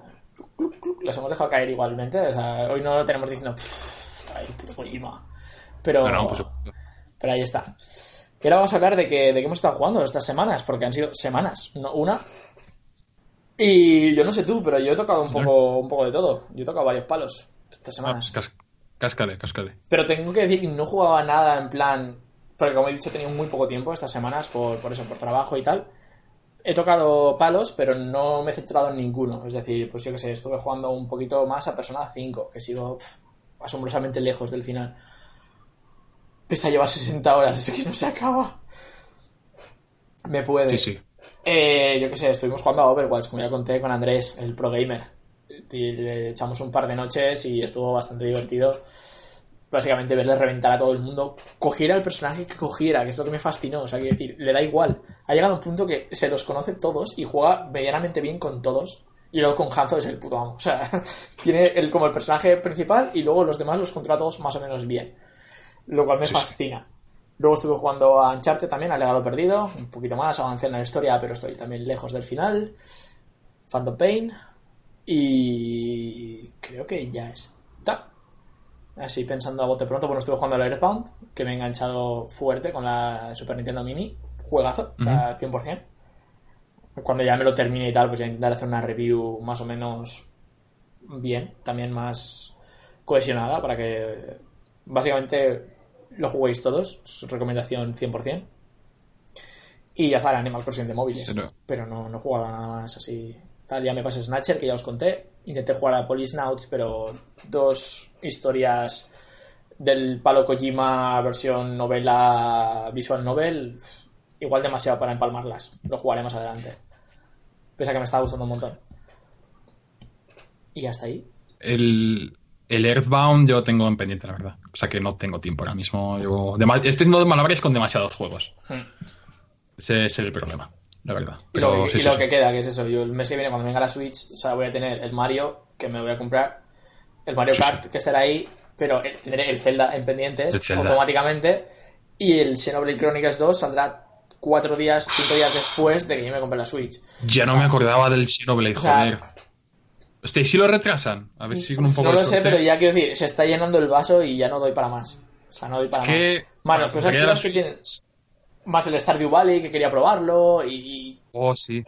las hemos dejado caer igualmente. O sea, hoy no lo tenemos diciendo, "Pff, trae puto Kojima. Pero, No, no, pero ahí está. Y ahora vamos a hablar de que, de qué hemos estado jugando estas semanas, porque han sido semanas, no una. Y yo no sé tú, pero yo he tocado un poco, un poco de todo. Yo he tocado varios palos estas Ah, semanas. cas- Cáscale, cáscale. Pero tengo que decir que no jugaba nada en plan. Porque como he dicho, he tenido muy poco tiempo estas semanas por, por eso, por trabajo y tal. He tocado palos, pero no me he centrado en ninguno. Es decir, pues yo que sé, estuve jugando un poquito más a Persona 5, que sigo pf, asombrosamente lejos del final. Pese a llevar 60 horas, es que no se acaba. Me puede. Sí, sí. Eh, yo qué sé, estuvimos jugando a Overwatch, como ya conté con Andrés, el pro gamer. Y le echamos un par de noches y estuvo bastante divertido. Básicamente verle reventar a todo el mundo, cogiera el personaje que cogiera, que es lo que me fascinó. O sea, quiero decir, le da igual. Ha llegado a un punto que se los conoce todos y juega medianamente bien con todos. Y luego con Hanzo es el puto amo. O sea, tiene el, como el personaje principal y luego los demás los controla todos más o menos bien. Lo cual me sí. fascina. Luego estuve jugando a Uncharted también, al legado perdido, un poquito más, avancé en la historia, pero estoy también lejos del final. Phantom Pain. Y creo que ya está. Así pensando a bote pronto, bueno, estuve jugando al Earthbound, que me he enganchado fuerte con la Super Nintendo Mini. Juegazo, o sea, 100%. Cuando ya me lo termine y tal, pues ya intentaré hacer una review más o menos bien, también más cohesionada, para que básicamente lo juguéis todos. Es recomendación 100%. Y ya está, el Animal Crossing de móviles. Pero- Pero no, no he jugado nada más así. Tal, ya me pasé Snatcher, que ya os conté. Intenté jugar a Polisnauts, pero dos historias del palo Kojima versión novela, visual novel, igual demasiado para empalmarlas. Lo jugaré más adelante. Pese a que me está gustando un montón. Y hasta ahí. El, el Earthbound yo tengo en pendiente, la verdad. O sea que no tengo tiempo ahora mismo. Yo, estoy haciendo malabares con demasiados juegos. Ese es el problema, la verdad. Y lo, Pero y sí, lo sí. que queda, que es eso. Yo el mes que viene, cuando venga la Switch, o sea, voy a tener el Mario, que me voy a comprar, el Mario Kart, que estará ahí, pero el- tendré el Zelda en pendientes Zelda. automáticamente. Y el Xenoblade Chronicles 2 saldrá cuatro días, cinco días después de que yo me compre la Switch. Ya no me acordaba del Xenoblade, O sea, joder. Hostia, ¿y si lo retrasan? A ver si con un poco no lo sé, pero ya quiero decir, se está llenando el vaso y ya no doy para más. O sea, no doy para que- más. Más las bueno, cosas que tienen. Más el Stardew Valley, que quería probarlo, y, Oh, sí.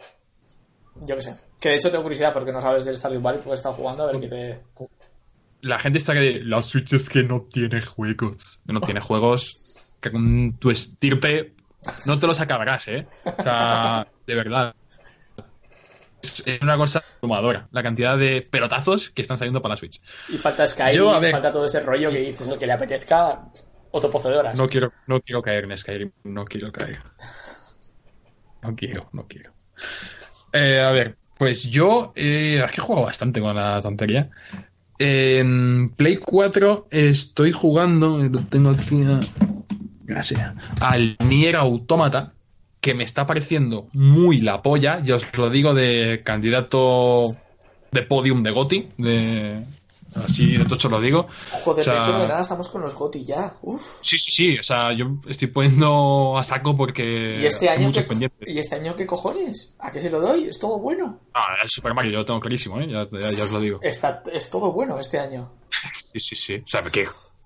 yo qué sé. Que de hecho tengo curiosidad porque no sabes del Stardew Valley, tú has estado jugando, a ver qué te. La gente está que la Switch es que no tiene juegos. No tiene juegos que con tu estirpe no te los acabarás, ¿eh? O sea, de verdad. Es, es una cosa abrumadora. La cantidad de pelotazos que están saliendo para la Switch. Y falta Skyrim, Yo, a ver- falta todo ese rollo que dices, lo que le apetezca, otro pozo de horas. No quiero, no quiero caer en Skyrim. No quiero caer. No quiero, no quiero. Eh, a ver, pues yo eh, es que he jugado bastante con la tontería. En Play 4 estoy jugando, lo tengo aquí, a- gracias, al Nier Automata, que me está pareciendo muy la polla. Ya os lo digo de candidato de podium de Goti, de así de tocho lo digo. Joder, O sea- de nada estamos con los GOTY ya. Uf. Sí, sí, sí. O sea, yo estoy poniendo a saco porque ¿Y este, año pendientes. ¿Y este año qué cojones? ¿A qué se lo doy? Es todo bueno. Ah, el Super Mario yo lo tengo clarísimo, ¿eh? Ya, ya- ya os lo digo. Está, es todo bueno este año. Sí, sí, sí. O sea, qué,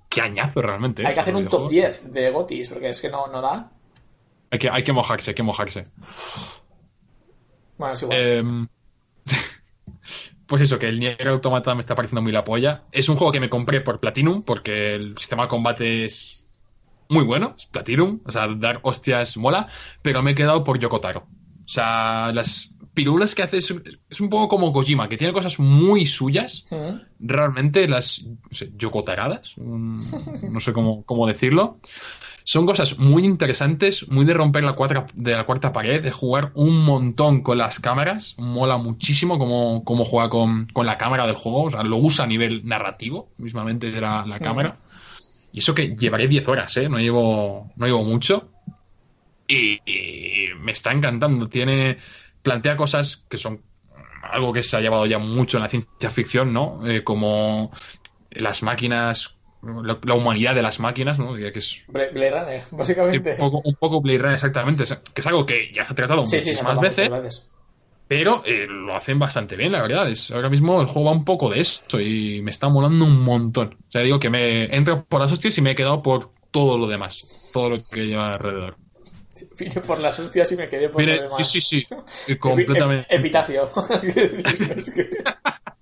qué añazo realmente. ¿eh? Hay que hacer un top Videojuego. 10 de GOTYs, porque es que no, no da. Hay que, hay que mojarse, hay que mojarse. Bueno, es igual. Em, pues eso, que el Nier Automata me está pareciendo muy la polla. Es un juego que me compré por Platinum, porque el sistema de combate es muy bueno, es Platinum, o sea, dar hostias mola, pero me he quedado por Yokotaro. O sea, las pirulas que hace es, es un poco como Kojima, que tiene cosas muy suyas, realmente las no sé, yokotaradas, mm, no sé cómo, cómo decirlo. Son cosas muy interesantes, muy de romper la, cuarta, de la cuarta pared, de jugar un montón con las cámaras. Mola muchísimo cómo, cómo juega con, con, la cámara del juego. O sea, lo usa a nivel narrativo, mismamente de la, la cámara. Y eso que llevaré 10 horas, ¿eh? No llevo, no llevo mucho. Y, y, me está encantando. Tiene. Plantea cosas que son algo que se ha llevado ya mucho en la ciencia ficción, ¿no? Eh, como las máquinas la, la, humanidad de las máquinas, ¿no? Que es Blade Runner, básicamente. Un poco, un poco Blade Runner, exactamente. Que es algo que ya se ha tratado sí, muchísimas sí, veces. Pero eh, lo hacen bastante bien, la verdad. Es, ahora mismo el juego va un poco de esto y me está molando un montón. O sea, digo que me entro por las hostias y me he quedado por todo lo demás. Todo lo que lleva alrededor. Vine por las hostias y me quedé por Mire, lo demás. Sí, sí, sí. Completamente. Ep epitafio. es que,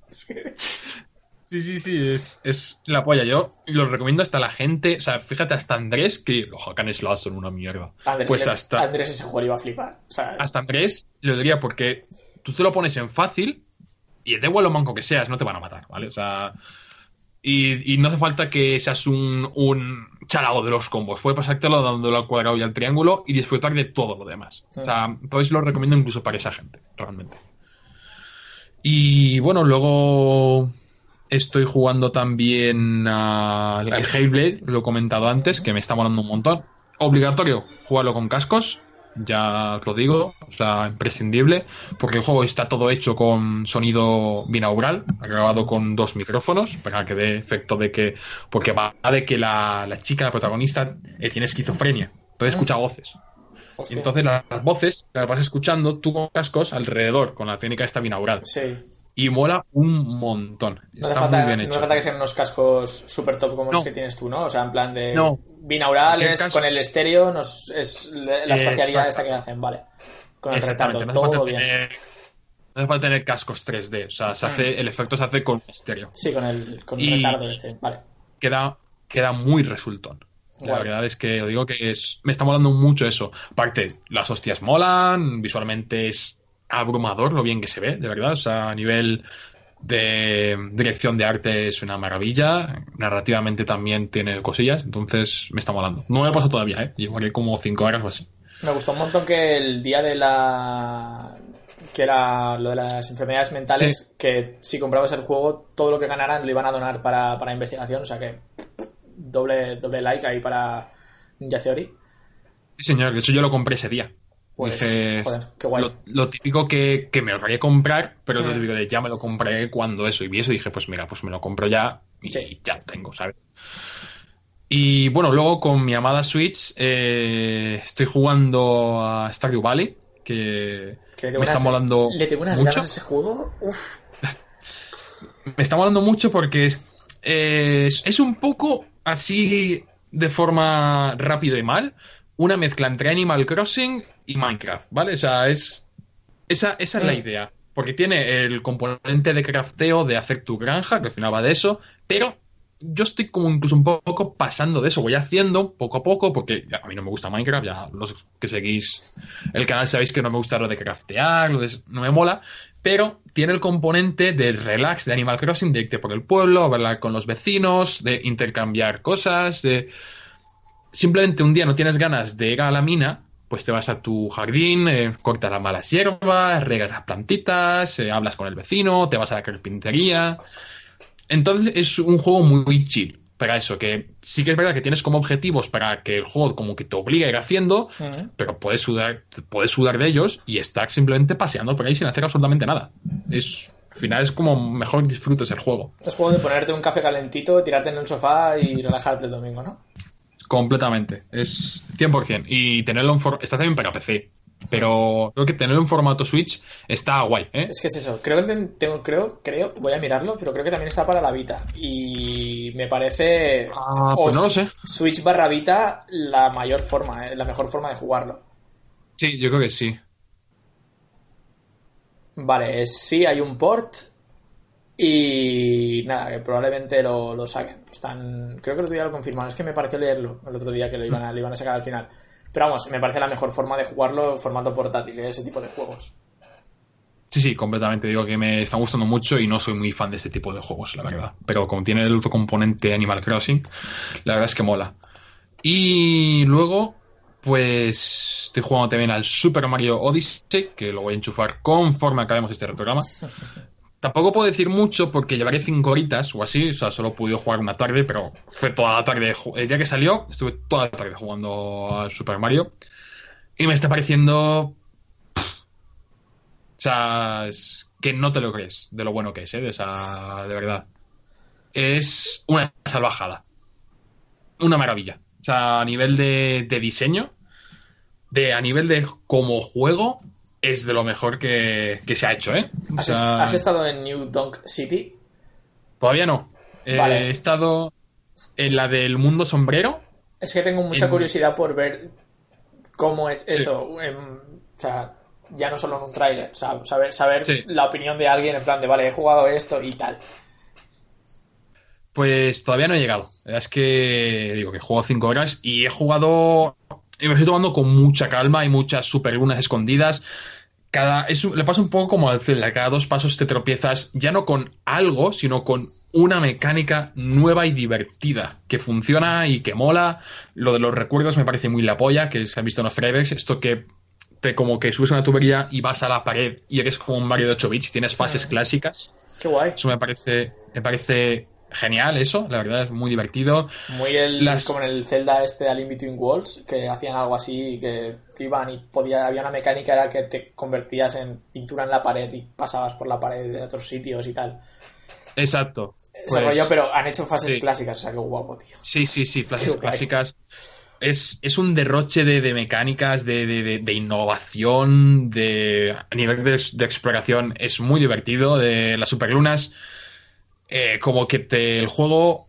es que... Sí, sí, sí, es, es, la polla. Yo lo recomiendo hasta la gente. O sea, fíjate, hasta Andrés, que los hack and slash son una mierda. Andrés, pues hasta. Andrés ese juego iba a flipar. O sea, hasta Andrés lo diría porque tú te lo pones en fácil y de igual lo manco que seas, no te van a matar, ¿vale? O sea. Y, y no hace falta que seas un, un chalago de los combos. Puedes pasártelo dándole al cuadrado y al triángulo y disfrutar de todo lo demás. O sea, entonces lo recomiendo incluso para esa gente, realmente. Y bueno, luego Estoy jugando también al Hellblade, lo he comentado antes, que me está molando un montón. Obligatorio jugarlo con cascos, ya os lo digo, o sea, imprescindible, porque el juego está todo hecho con sonido binaural, grabado con dos micrófonos, para que dé efecto de que, porque va de que la, la chica, la protagonista, eh, tiene esquizofrenia, entonces escucha voces. Hostia. Y entonces las, las voces las vas escuchando tú con cascos alrededor, con la técnica esta binaural. Sí. Y mola un montón. No Está falta, muy bien no hecho. hace falta que sean unos cascos super top como No. los que tienes tú, ¿no? O sea, en plan de No. binaurales, con el estéreo, nos, es la espacialidad esta que hacen, vale. Con el retardo, todo bien. tener- no hace falta tener cascos 3D. O sea, se Mm. hace, el efecto se hace con estéreo. Sí, con el, con el Y- retardo este, vale. Queda, queda muy resultón. La verdad es que os digo que es, me está molando mucho eso. Aparte, las hostias molan, visualmente es abrumador lo bien que se ve, de verdad. O sea, a nivel de dirección de arte es una maravilla. Narrativamente también tiene cosillas, entonces me está molando. No me lo he pasado todavía, ¿eh? Llevaré como 5 horas o así. Me gustó un montón que el día de la. que era lo de las enfermedades mentales, Sí. que si comprabas el juego, todo lo que ganaran lo iban a donar para, para investigación, o sea que. doble, doble like ahí para Theory. Sí, señor, de hecho yo lo compré ese día. Pues, Dije, joder, qué guay. Lo, lo típico que, que me lo quería comprar, pero es lo Mm. típico de ya me lo compré cuando eso. Y vi eso y dije, pues mira, pues me lo compro ya y Sí. ya lo tengo, ¿sabes? Y bueno, luego con mi amada Switch eh, estoy jugando a Stardew Valley, que me está molando Le tengo unas mucho. ganas a ese juego. Uf. Me está molando mucho porque es, eh, es, es un poco así de forma rápido y mal, una mezcla entre Animal Crossing y Minecraft, ¿vale? O sea, es esa, esa es la idea. Porque tiene el componente de crafteo, de hacer tu granja, que al final va de eso, pero yo estoy como incluso un poco pasando de eso, voy haciendo poco a poco, porque a mí no me gusta Minecraft, ya los que seguís el canal sabéis que no me gusta lo de craftear, lo de- no me mola, pero tiene el componente de relax de Animal Crossing, de irte por el pueblo, hablar con los vecinos, de intercambiar cosas, de simplemente un día no tienes ganas de ir a la mina, pues te vas a tu jardín, eh, cortas las malas hierbas, regas las plantitas, eh, hablas con el vecino, te vas a la carpintería. Entonces es un juego muy chill para eso, que sí que es verdad que tienes como objetivos para que el juego como que te obligue a ir haciendo, pero puedes sudar, puedes sudar de ellos y estar simplemente paseando por ahí sin hacer absolutamente nada. Es, al final es como mejor disfrutes el juego. Es juego de ponerte un café calentito, tirarte en el sofá y relajarte el domingo, ¿no? Completamente. Es 100%. Y tenerlo en formato... Está también para PC. Pero creo que tenerlo en formato Switch está guay, ¿eh? Es que es eso. Creo que ten- tengo, creo, creo, voy a mirarlo, pero creo que también está para la Vita. Y me parece. Ah, pues no lo sé. Switch barra Vita la mayor forma, ¿eh? la mejor forma de jugarlo. Sí, yo creo que sí. Vale, sí hay un port. Y nada, que probablemente lo, lo saquen. Están. Creo que el otro día lo confirmaron. Es que me pareció leerlo el otro día que lo iban a, lo iban a sacar al final. Pero vamos, me parece la mejor forma de jugarlo en formato portátil, ¿eh? ese tipo de juegos. Sí, sí, completamente. Digo que me está gustando mucho y no soy muy fan de este tipo de juegos, la verdad. Pero como tiene el otro componente Animal Crossing, la verdad es que mola. Y luego, pues estoy jugando también al Super Mario Odyssey, que lo voy a enchufar conforme acabemos este programa. Tampoco puedo decir mucho porque llevaré cinco horitas o así, o sea, solo he jugar una tarde, pero fue toda la tarde. El día que salió, estuve toda la tarde jugando al Super Mario. Y me está pareciendo. O sea, que no te lo crees de lo bueno que es, ¿eh? O sea, de verdad. Es una salvajada. Una maravilla. O sea, a nivel de, de diseño, de, a nivel de como juego, es de lo mejor que, que se ha hecho, ¿eh? O ¿Has, sea, has estado en New Donk City? Todavía no. Eh, Vale. He estado en la del mundo sombrero. Es que tengo mucha En- curiosidad por ver cómo es Sí. eso. en- o sea, ya no solo en un tráiler, o sea, saber, saber Sí. la opinión de alguien en plan de, vale, he jugado esto y tal. Pues todavía no he llegado. Es que digo que juego cinco horas y he jugado y me estoy tomando con mucha calma y muchas super lunas escondidas. Cada, es, le pasa un poco como al Zelda, cada dos pasos te tropiezas ya no con algo, sino con una mecánica nueva y divertida, que funciona y que mola. Lo de los recuerdos me parece muy la polla, que se han visto en los trailers, esto que te como que subes una tubería y vas a la pared y eres como un Mario de 8 bits, tienes fases Mm. clásicas. Qué guay. Eso me parece, me parece genial, eso, la verdad es muy divertido. Muy el, Las- como en el Zelda este Al In Between Worlds, que hacían algo así, que, que iban y podía, había una mecánica era que te convertías en pintura en la pared y pasabas por la pared de otros sitios y tal. Exacto. Ese Pues, rollo, pero han hecho fases sí. clásicas, o sea, qué guapo, tío. Sí, sí, sí, fases clásicas. Es, es un derroche de, de mecánicas, de, de- de- de innovación, de a nivel de, de exploración. Es muy divertido. De las superlunas, eh, como que el juego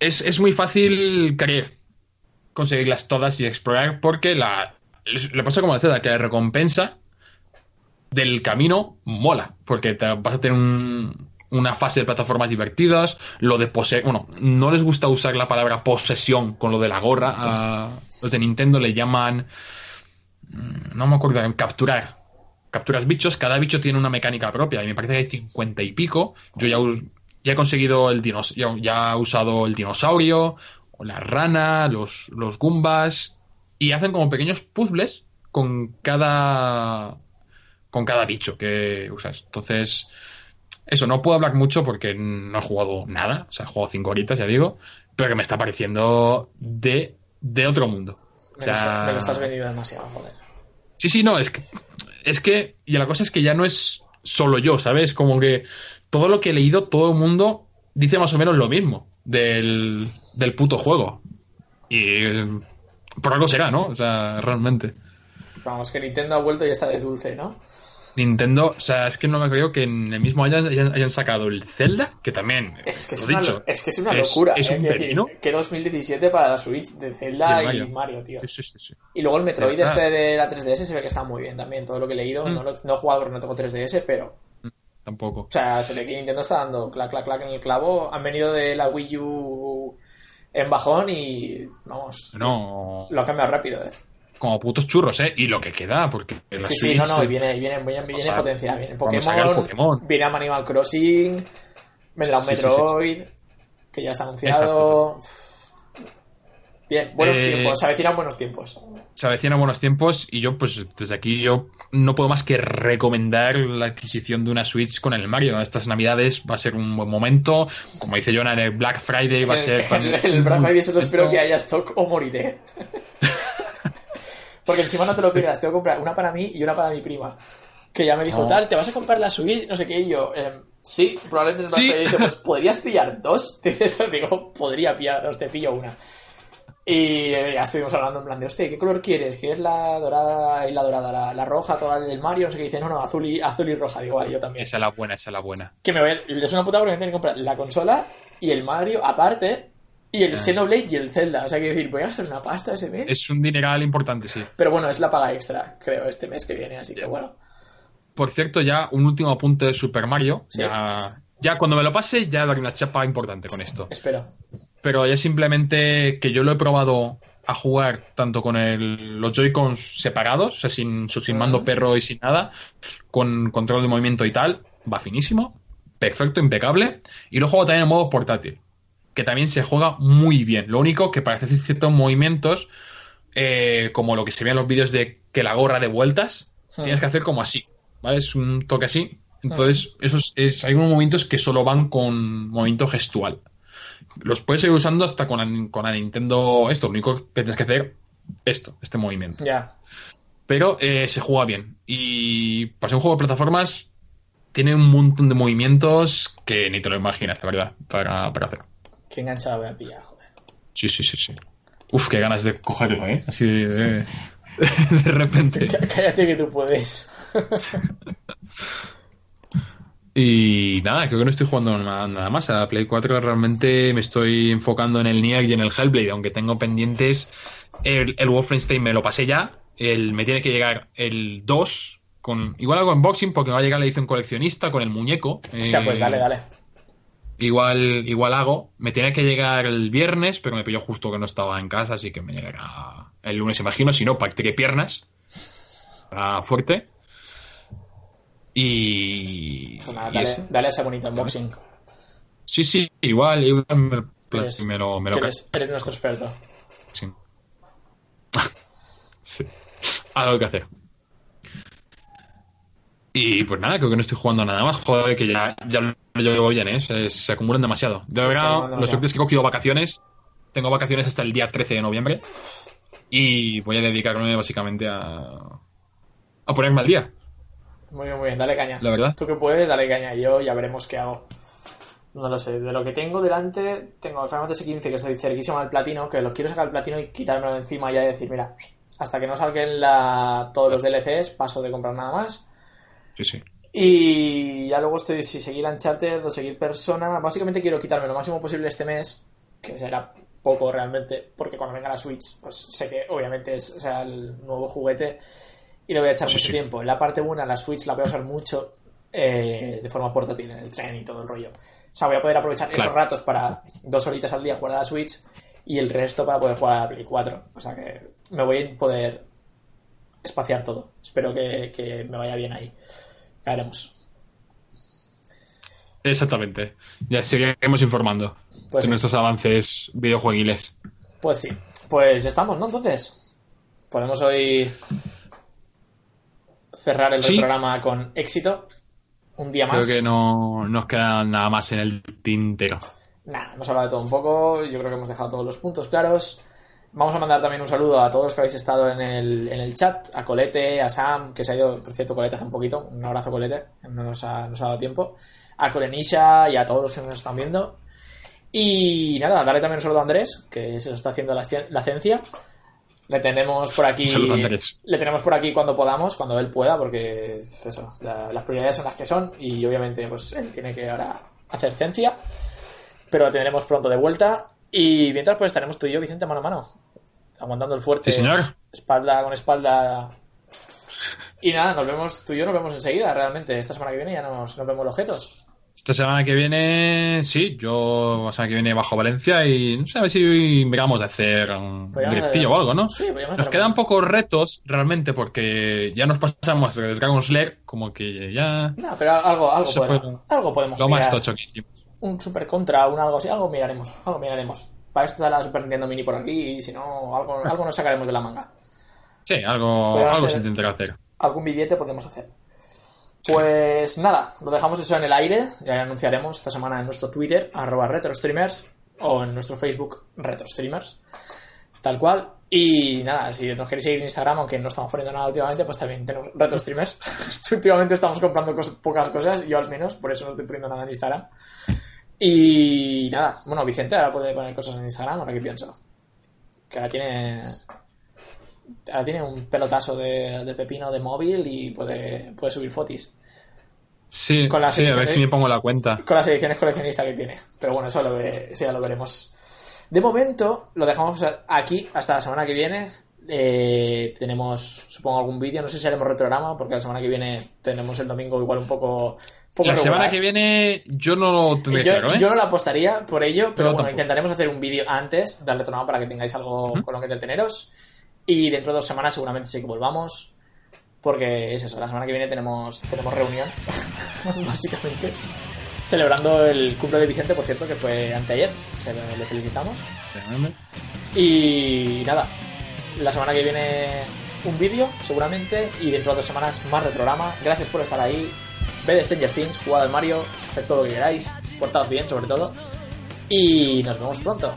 es, es muy fácil querer conseguirlas todas y explorar porque la, le pasa como a Zelda, que la recompensa del camino mola, porque te vas a tener un- una fase de plataformas divertidas, lo de poseer, bueno, no les gusta usar la palabra posesión con lo de la gorra, los de Nintendo le llaman, mm, no me acuerdo, capturar. Capturas bichos, cada bicho tiene una mecánica propia y me parece que hay cincuenta y pico. Yo ya, ya he conseguido el dinosaurio, ya he usado el dinosaurio, o la rana, los, los Goombas, y hacen como pequeños puzzles con cada con cada bicho que usas. Entonces, eso, no puedo hablar mucho porque no he jugado nada, o sea, he jugado cinco horitas, ya digo, pero que me está pareciendo de, de otro mundo. O Me, está- lo estás vendiendo demasiado, joder. Sí, sí, no, es que, es que, y la cosa es que ya no es solo yo, ¿sabes? Como que todo lo que he leído, todo el mundo dice más o menos lo mismo del, del puto juego. Y eh, por algo será, ¿no? O sea, realmente. Vamos, que Nintendo ha vuelto y está de dulce, ¿no? Nintendo, o sea, es que no me creo que en el mismo año hayan, hayan sacado el Zelda, que también, Es que es, lo una, dicho, es que es una es- locura. es ¿eh? un decir, que 2017 para la Switch de Zelda Y y Mario. Tío. Sí, sí, sí. Y luego el Metroid este de la 3DS se ve que está muy bien también. Todo lo que he leído, Mm. no, lo- no he jugado porque no tengo 3DS, pero. Tampoco. O sea, se ve que Nintendo está dando clac, clac, clac en el clavo. Han venido de la Wii U en bajón y. Vamos. No, Lo han cambiado rápido, ¿eh? Como putos churros, ¿eh? Y lo que queda, porque Sí, sí, Switch, no, no, y viene, viene, viene, viene sea, potencia. Viene Pokémon, Pokémon. viene Animal Crossing, vendrá un Sí, sí, sí, Metroid, que ya está anunciado. Bien, buenos Eh, tiempos, se avecinan buenos tiempos. se avecinan buenos tiempos y yo, pues desde aquí, yo no puedo más que recomendar la adquisición de una Switch con el Mario. Estas navidades va a ser un buen momento. Como dice Jonah, en el Black Friday va a ser... En el, el Black Friday solo espero que haya stock o moriré. Porque encima no te lo pierdas, tengo que comprar una para mí y una para mi prima. Que ya me dijo, No. tal, ¿te vas a comprar la Switch? No sé qué, y yo, em, sí, probablemente Black Sí. Dice, pues podrías pillar dos. Digo, podría pillar dos, te pillo una. Y eh, ya estuvimos hablando en plan de, hostia, ¿qué color quieres? ¿Quieres la dorada y la dorada? La, la roja, toda del Mario, no sé qué dice, no, no, azul y, azul y roja. Digo, vale, yo también. Esa es la buena, esa es la buena. Que me voy a- es una puta porque me tienen que comprar la consola y el Mario aparte y el. Xenoblade y el Zelda. O sea, quiero decir, voy a gastar una pasta ese mes. Es un dineral importante, sí. Pero bueno, es la paga extra, creo, este mes que viene, así que bueno. Por cierto, ya un último apunte de Super Mario. Sí. Ya, ya cuando me lo pase, ya daré una chapa importante con esto. Espero. Pero ya simplemente que yo lo he probado a jugar tanto con el- los Joy-Cons separados, o sea, sin, sin mando perro y sin nada, con control de movimiento y tal, va finísimo, perfecto, impecable. Y lo juego también en modo portátil. Que también se juega muy bien. Lo único que parece hacer ciertos movimientos, eh, como lo que se ve en los vídeos de que la gorra de vueltas, tienes que hacer como así, ¿vale? Es un toque así. Entonces, esos es, hay unos movimientos que solo van con movimiento gestual. Los puedes seguir usando hasta con la, con la Nintendo esto. Lo único que tienes que hacer esto, este movimiento. Ya. Pero eh, se juega bien. Y para ser un juego de plataformas, tiene un montón de movimientos que ni te lo imaginas, la verdad, para, para hacer. Qué enganchada voy a pillar, joder. Sí, sí, sí, sí. Uf, qué ganas de cogerlo, ¿eh? Así de, de repente. Cállate que tú puedes. Y nada, creo que no estoy jugando nada, nada más. A la Play 4 realmente me estoy enfocando en el Nier y en el Hellblade, aunque tengo pendientes. El, el Wolfenstein me lo pasé ya. El, me tiene que llegar el 2. Con, igual hago unboxing porque me va a llegar la edición coleccionista con el muñeco. Hostia, pues Eh, dale, dale. Igual, igual hago. Me tiene que llegar el viernes, pero me pilló justo que no estaba en casa, así que me llegará el lunes, imagino. Si no, practiqué piernas. Para fuerte. Y. Pues nada, y dale, eso. dale ese bonito unboxing. Sí, sí, igual, igual me, Eres- me lo, me que lo eres, eres nuestro experto. sí. sí. Algo que hacer. Y pues nada, creo que no estoy jugando a nada más. Joder, que ya, ya lo llevo bien, ¿eh? Se, se acumulan demasiado. De se verdad, acumulan lo demasiado. suerte es que he cogido vacaciones. Tengo vacaciones hasta el día 13 de noviembre. Y voy a dedicarme básicamente a. a ponerme al día, Muy bien, muy bien, dale caña. la verdad. Tú que puedes, dale caña. Yo ya veremos qué hago. No lo sé. De lo que tengo delante, tengo el Final Fantasy XV, que estoy cerquísimo al platino, que los quiero sacar al platino y quitármelo de encima ya y decir, mira, hasta que no salgan la... todos los DLCs, paso de comprar nada más. Sí, sí. Y ya luego estoy, si seguir Uncharted o seguir Persona, básicamente quiero quitarme lo máximo posible este mes, que será poco realmente, porque cuando venga la Switch, pues sé que obviamente es o sea, el nuevo juguete y le voy a echar Sí, mucho sí. tiempo. En la parte buena, la Switch la voy a usar mucho eh, de forma portátil en el tren y todo el rollo. O sea, voy a poder aprovechar Claro. esos ratos para dos horitas al día jugar a la Switch y el resto para poder jugar a la Play 4. O sea que me voy a poder espaciar todo. Espero que, que me vaya bien ahí. Ya veremos. Exactamente. Ya seguiremos informando Pues de sí. nuestros avances videojueguiles. Pues sí. Pues ya estamos, ¿no? Entonces, podemos hoy cerrar el Sí. programa con éxito. Un día más. Creo que no nos queda nada más en el tintero. Nah, hemos hablado de todo un poco. Yo creo que hemos dejado todos los puntos claros. Vamos a mandar también un saludo a todos los que habéis estado en el, en el chat. A Colete, a Sam, que se ha ido, por cierto, Colete hace un poquito. Un abrazo, Colete. No nos ha, nos ha dado tiempo. A Corenisha y a todos los que nos están viendo. Y nada, darle también un saludo a Andrés, que se lo está haciendo la, la ciencia. Le tenemos por aquí. Saludo. Le tenemos por aquí cuando podamos, cuando él pueda, porque es eso, la- las prioridades son las que son. Y obviamente, pues él tiene que ahora hacer ciencia. Pero lo tendremos pronto de vuelta. Y mientras, pues estaremos tú y yo, Vicente, mano a mano. Aguantando el fuerte. Sí, señor. Espalda con espalda. Y nada, nos vemos, tú y yo nos vemos enseguida, realmente. Esta semana que viene ya nos, nos vemos los objetos. Esta semana que viene, sí, yo la semana que viene bajo Valencia y no sé, a ver si miramos de hacer un Podríamos directillo hacer- o algo, ¿no? Sí, Nos quedan un- pocos retos realmente porque ya nos pasamos de Dragon Slayer, como que ya No, pero algo, algo, podemos, fue algo podemos lo más mirar. tocho que hicimos. Un super contra, un algo así, algo miraremos. Algo miraremos. Para esto está la Super Nintendo Mini por aquí y si no, algo, algo nos sacaremos de la manga. Sí, algo, algo se intentará hacer. algún billete podemos hacer. Pues nada, lo dejamos eso en el aire. Ya anunciaremos esta semana en nuestro Twitter, arroba RetroStreamers, o en nuestro Facebook, RetroStreamers. Tal cual. Y nada, si nos queréis seguir en Instagram, aunque no estamos poniendo nada últimamente, pues también tenemos RetroStreamers. últimamente estamos comprando cos- pocas cosas, yo al menos, por eso no estoy poniendo nada en Instagram. Y nada, bueno, Vicente ahora puede poner cosas en Instagram, ahora que pienso. Que ahora tiene ahora tiene un pelotazo de, de pepino de móvil y puede, puede subir fotos. Sí, Con la sí, a ver si me pongo la cuenta. Con las ediciones coleccionistas que tiene. Pero bueno, eso, lo veré- eso ya lo veremos. De momento, lo dejamos aquí hasta la semana que viene. Eh, tenemos, supongo, algún vídeo. No sé si haremos retrograma, porque la semana que viene tenemos el domingo igual un poco. La semana que viene yo no tendré yo, ¿eh? no la apostaría por ello, pero, bueno, intentaremos hacer un vídeo antes, darle tonado para que tengáis algo con lo que entreteneros. Y dentro de dos semanas seguramente sí que volvamos. Porque es eso, la semana que viene tenemos, tenemos reunión, básicamente. Celebrando el cumple de Vicente, por cierto, que fue anteayer. O sea, le felicitamos. Y nada, la semana que viene un vídeo, seguramente. Y dentro de dos semanas más retrograma. Gracias por estar ahí. Ved Stranger Things, jugad al Mario, haced todo lo que queráis, portaos bien sobre todo. Y nos vemos pronto.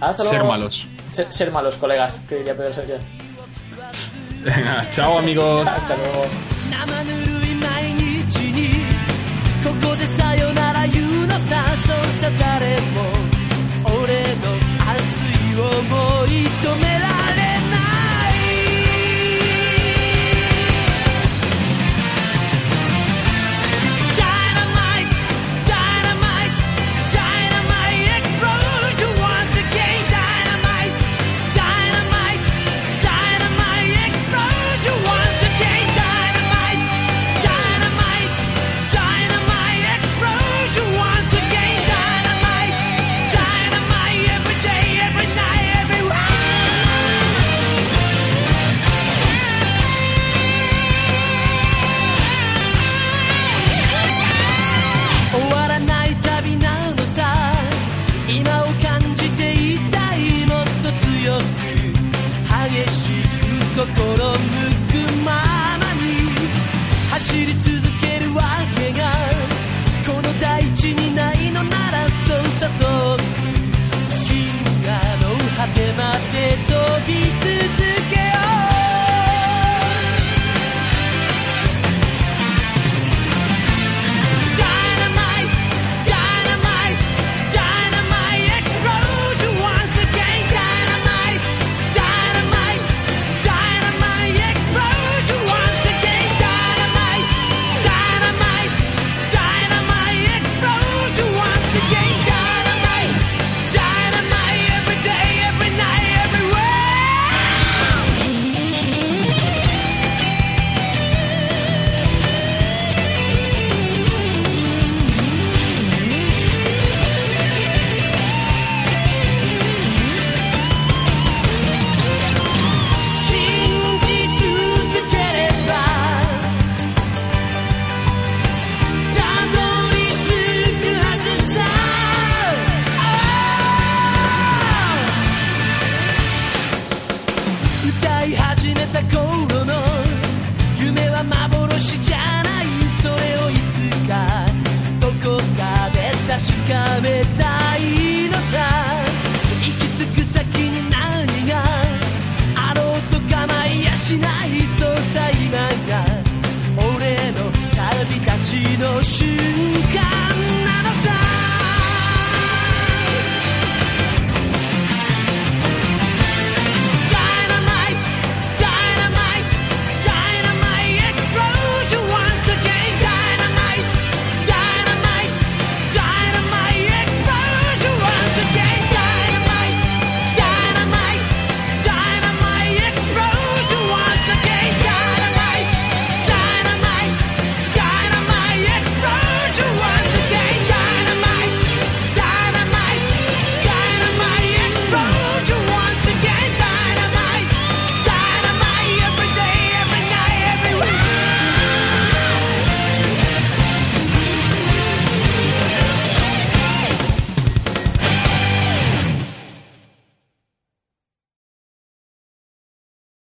Hasta luego. Ser malos. Ser, malos, colegas, que diría Pedro Sánchez. Venga, chao amigos. Hasta luego.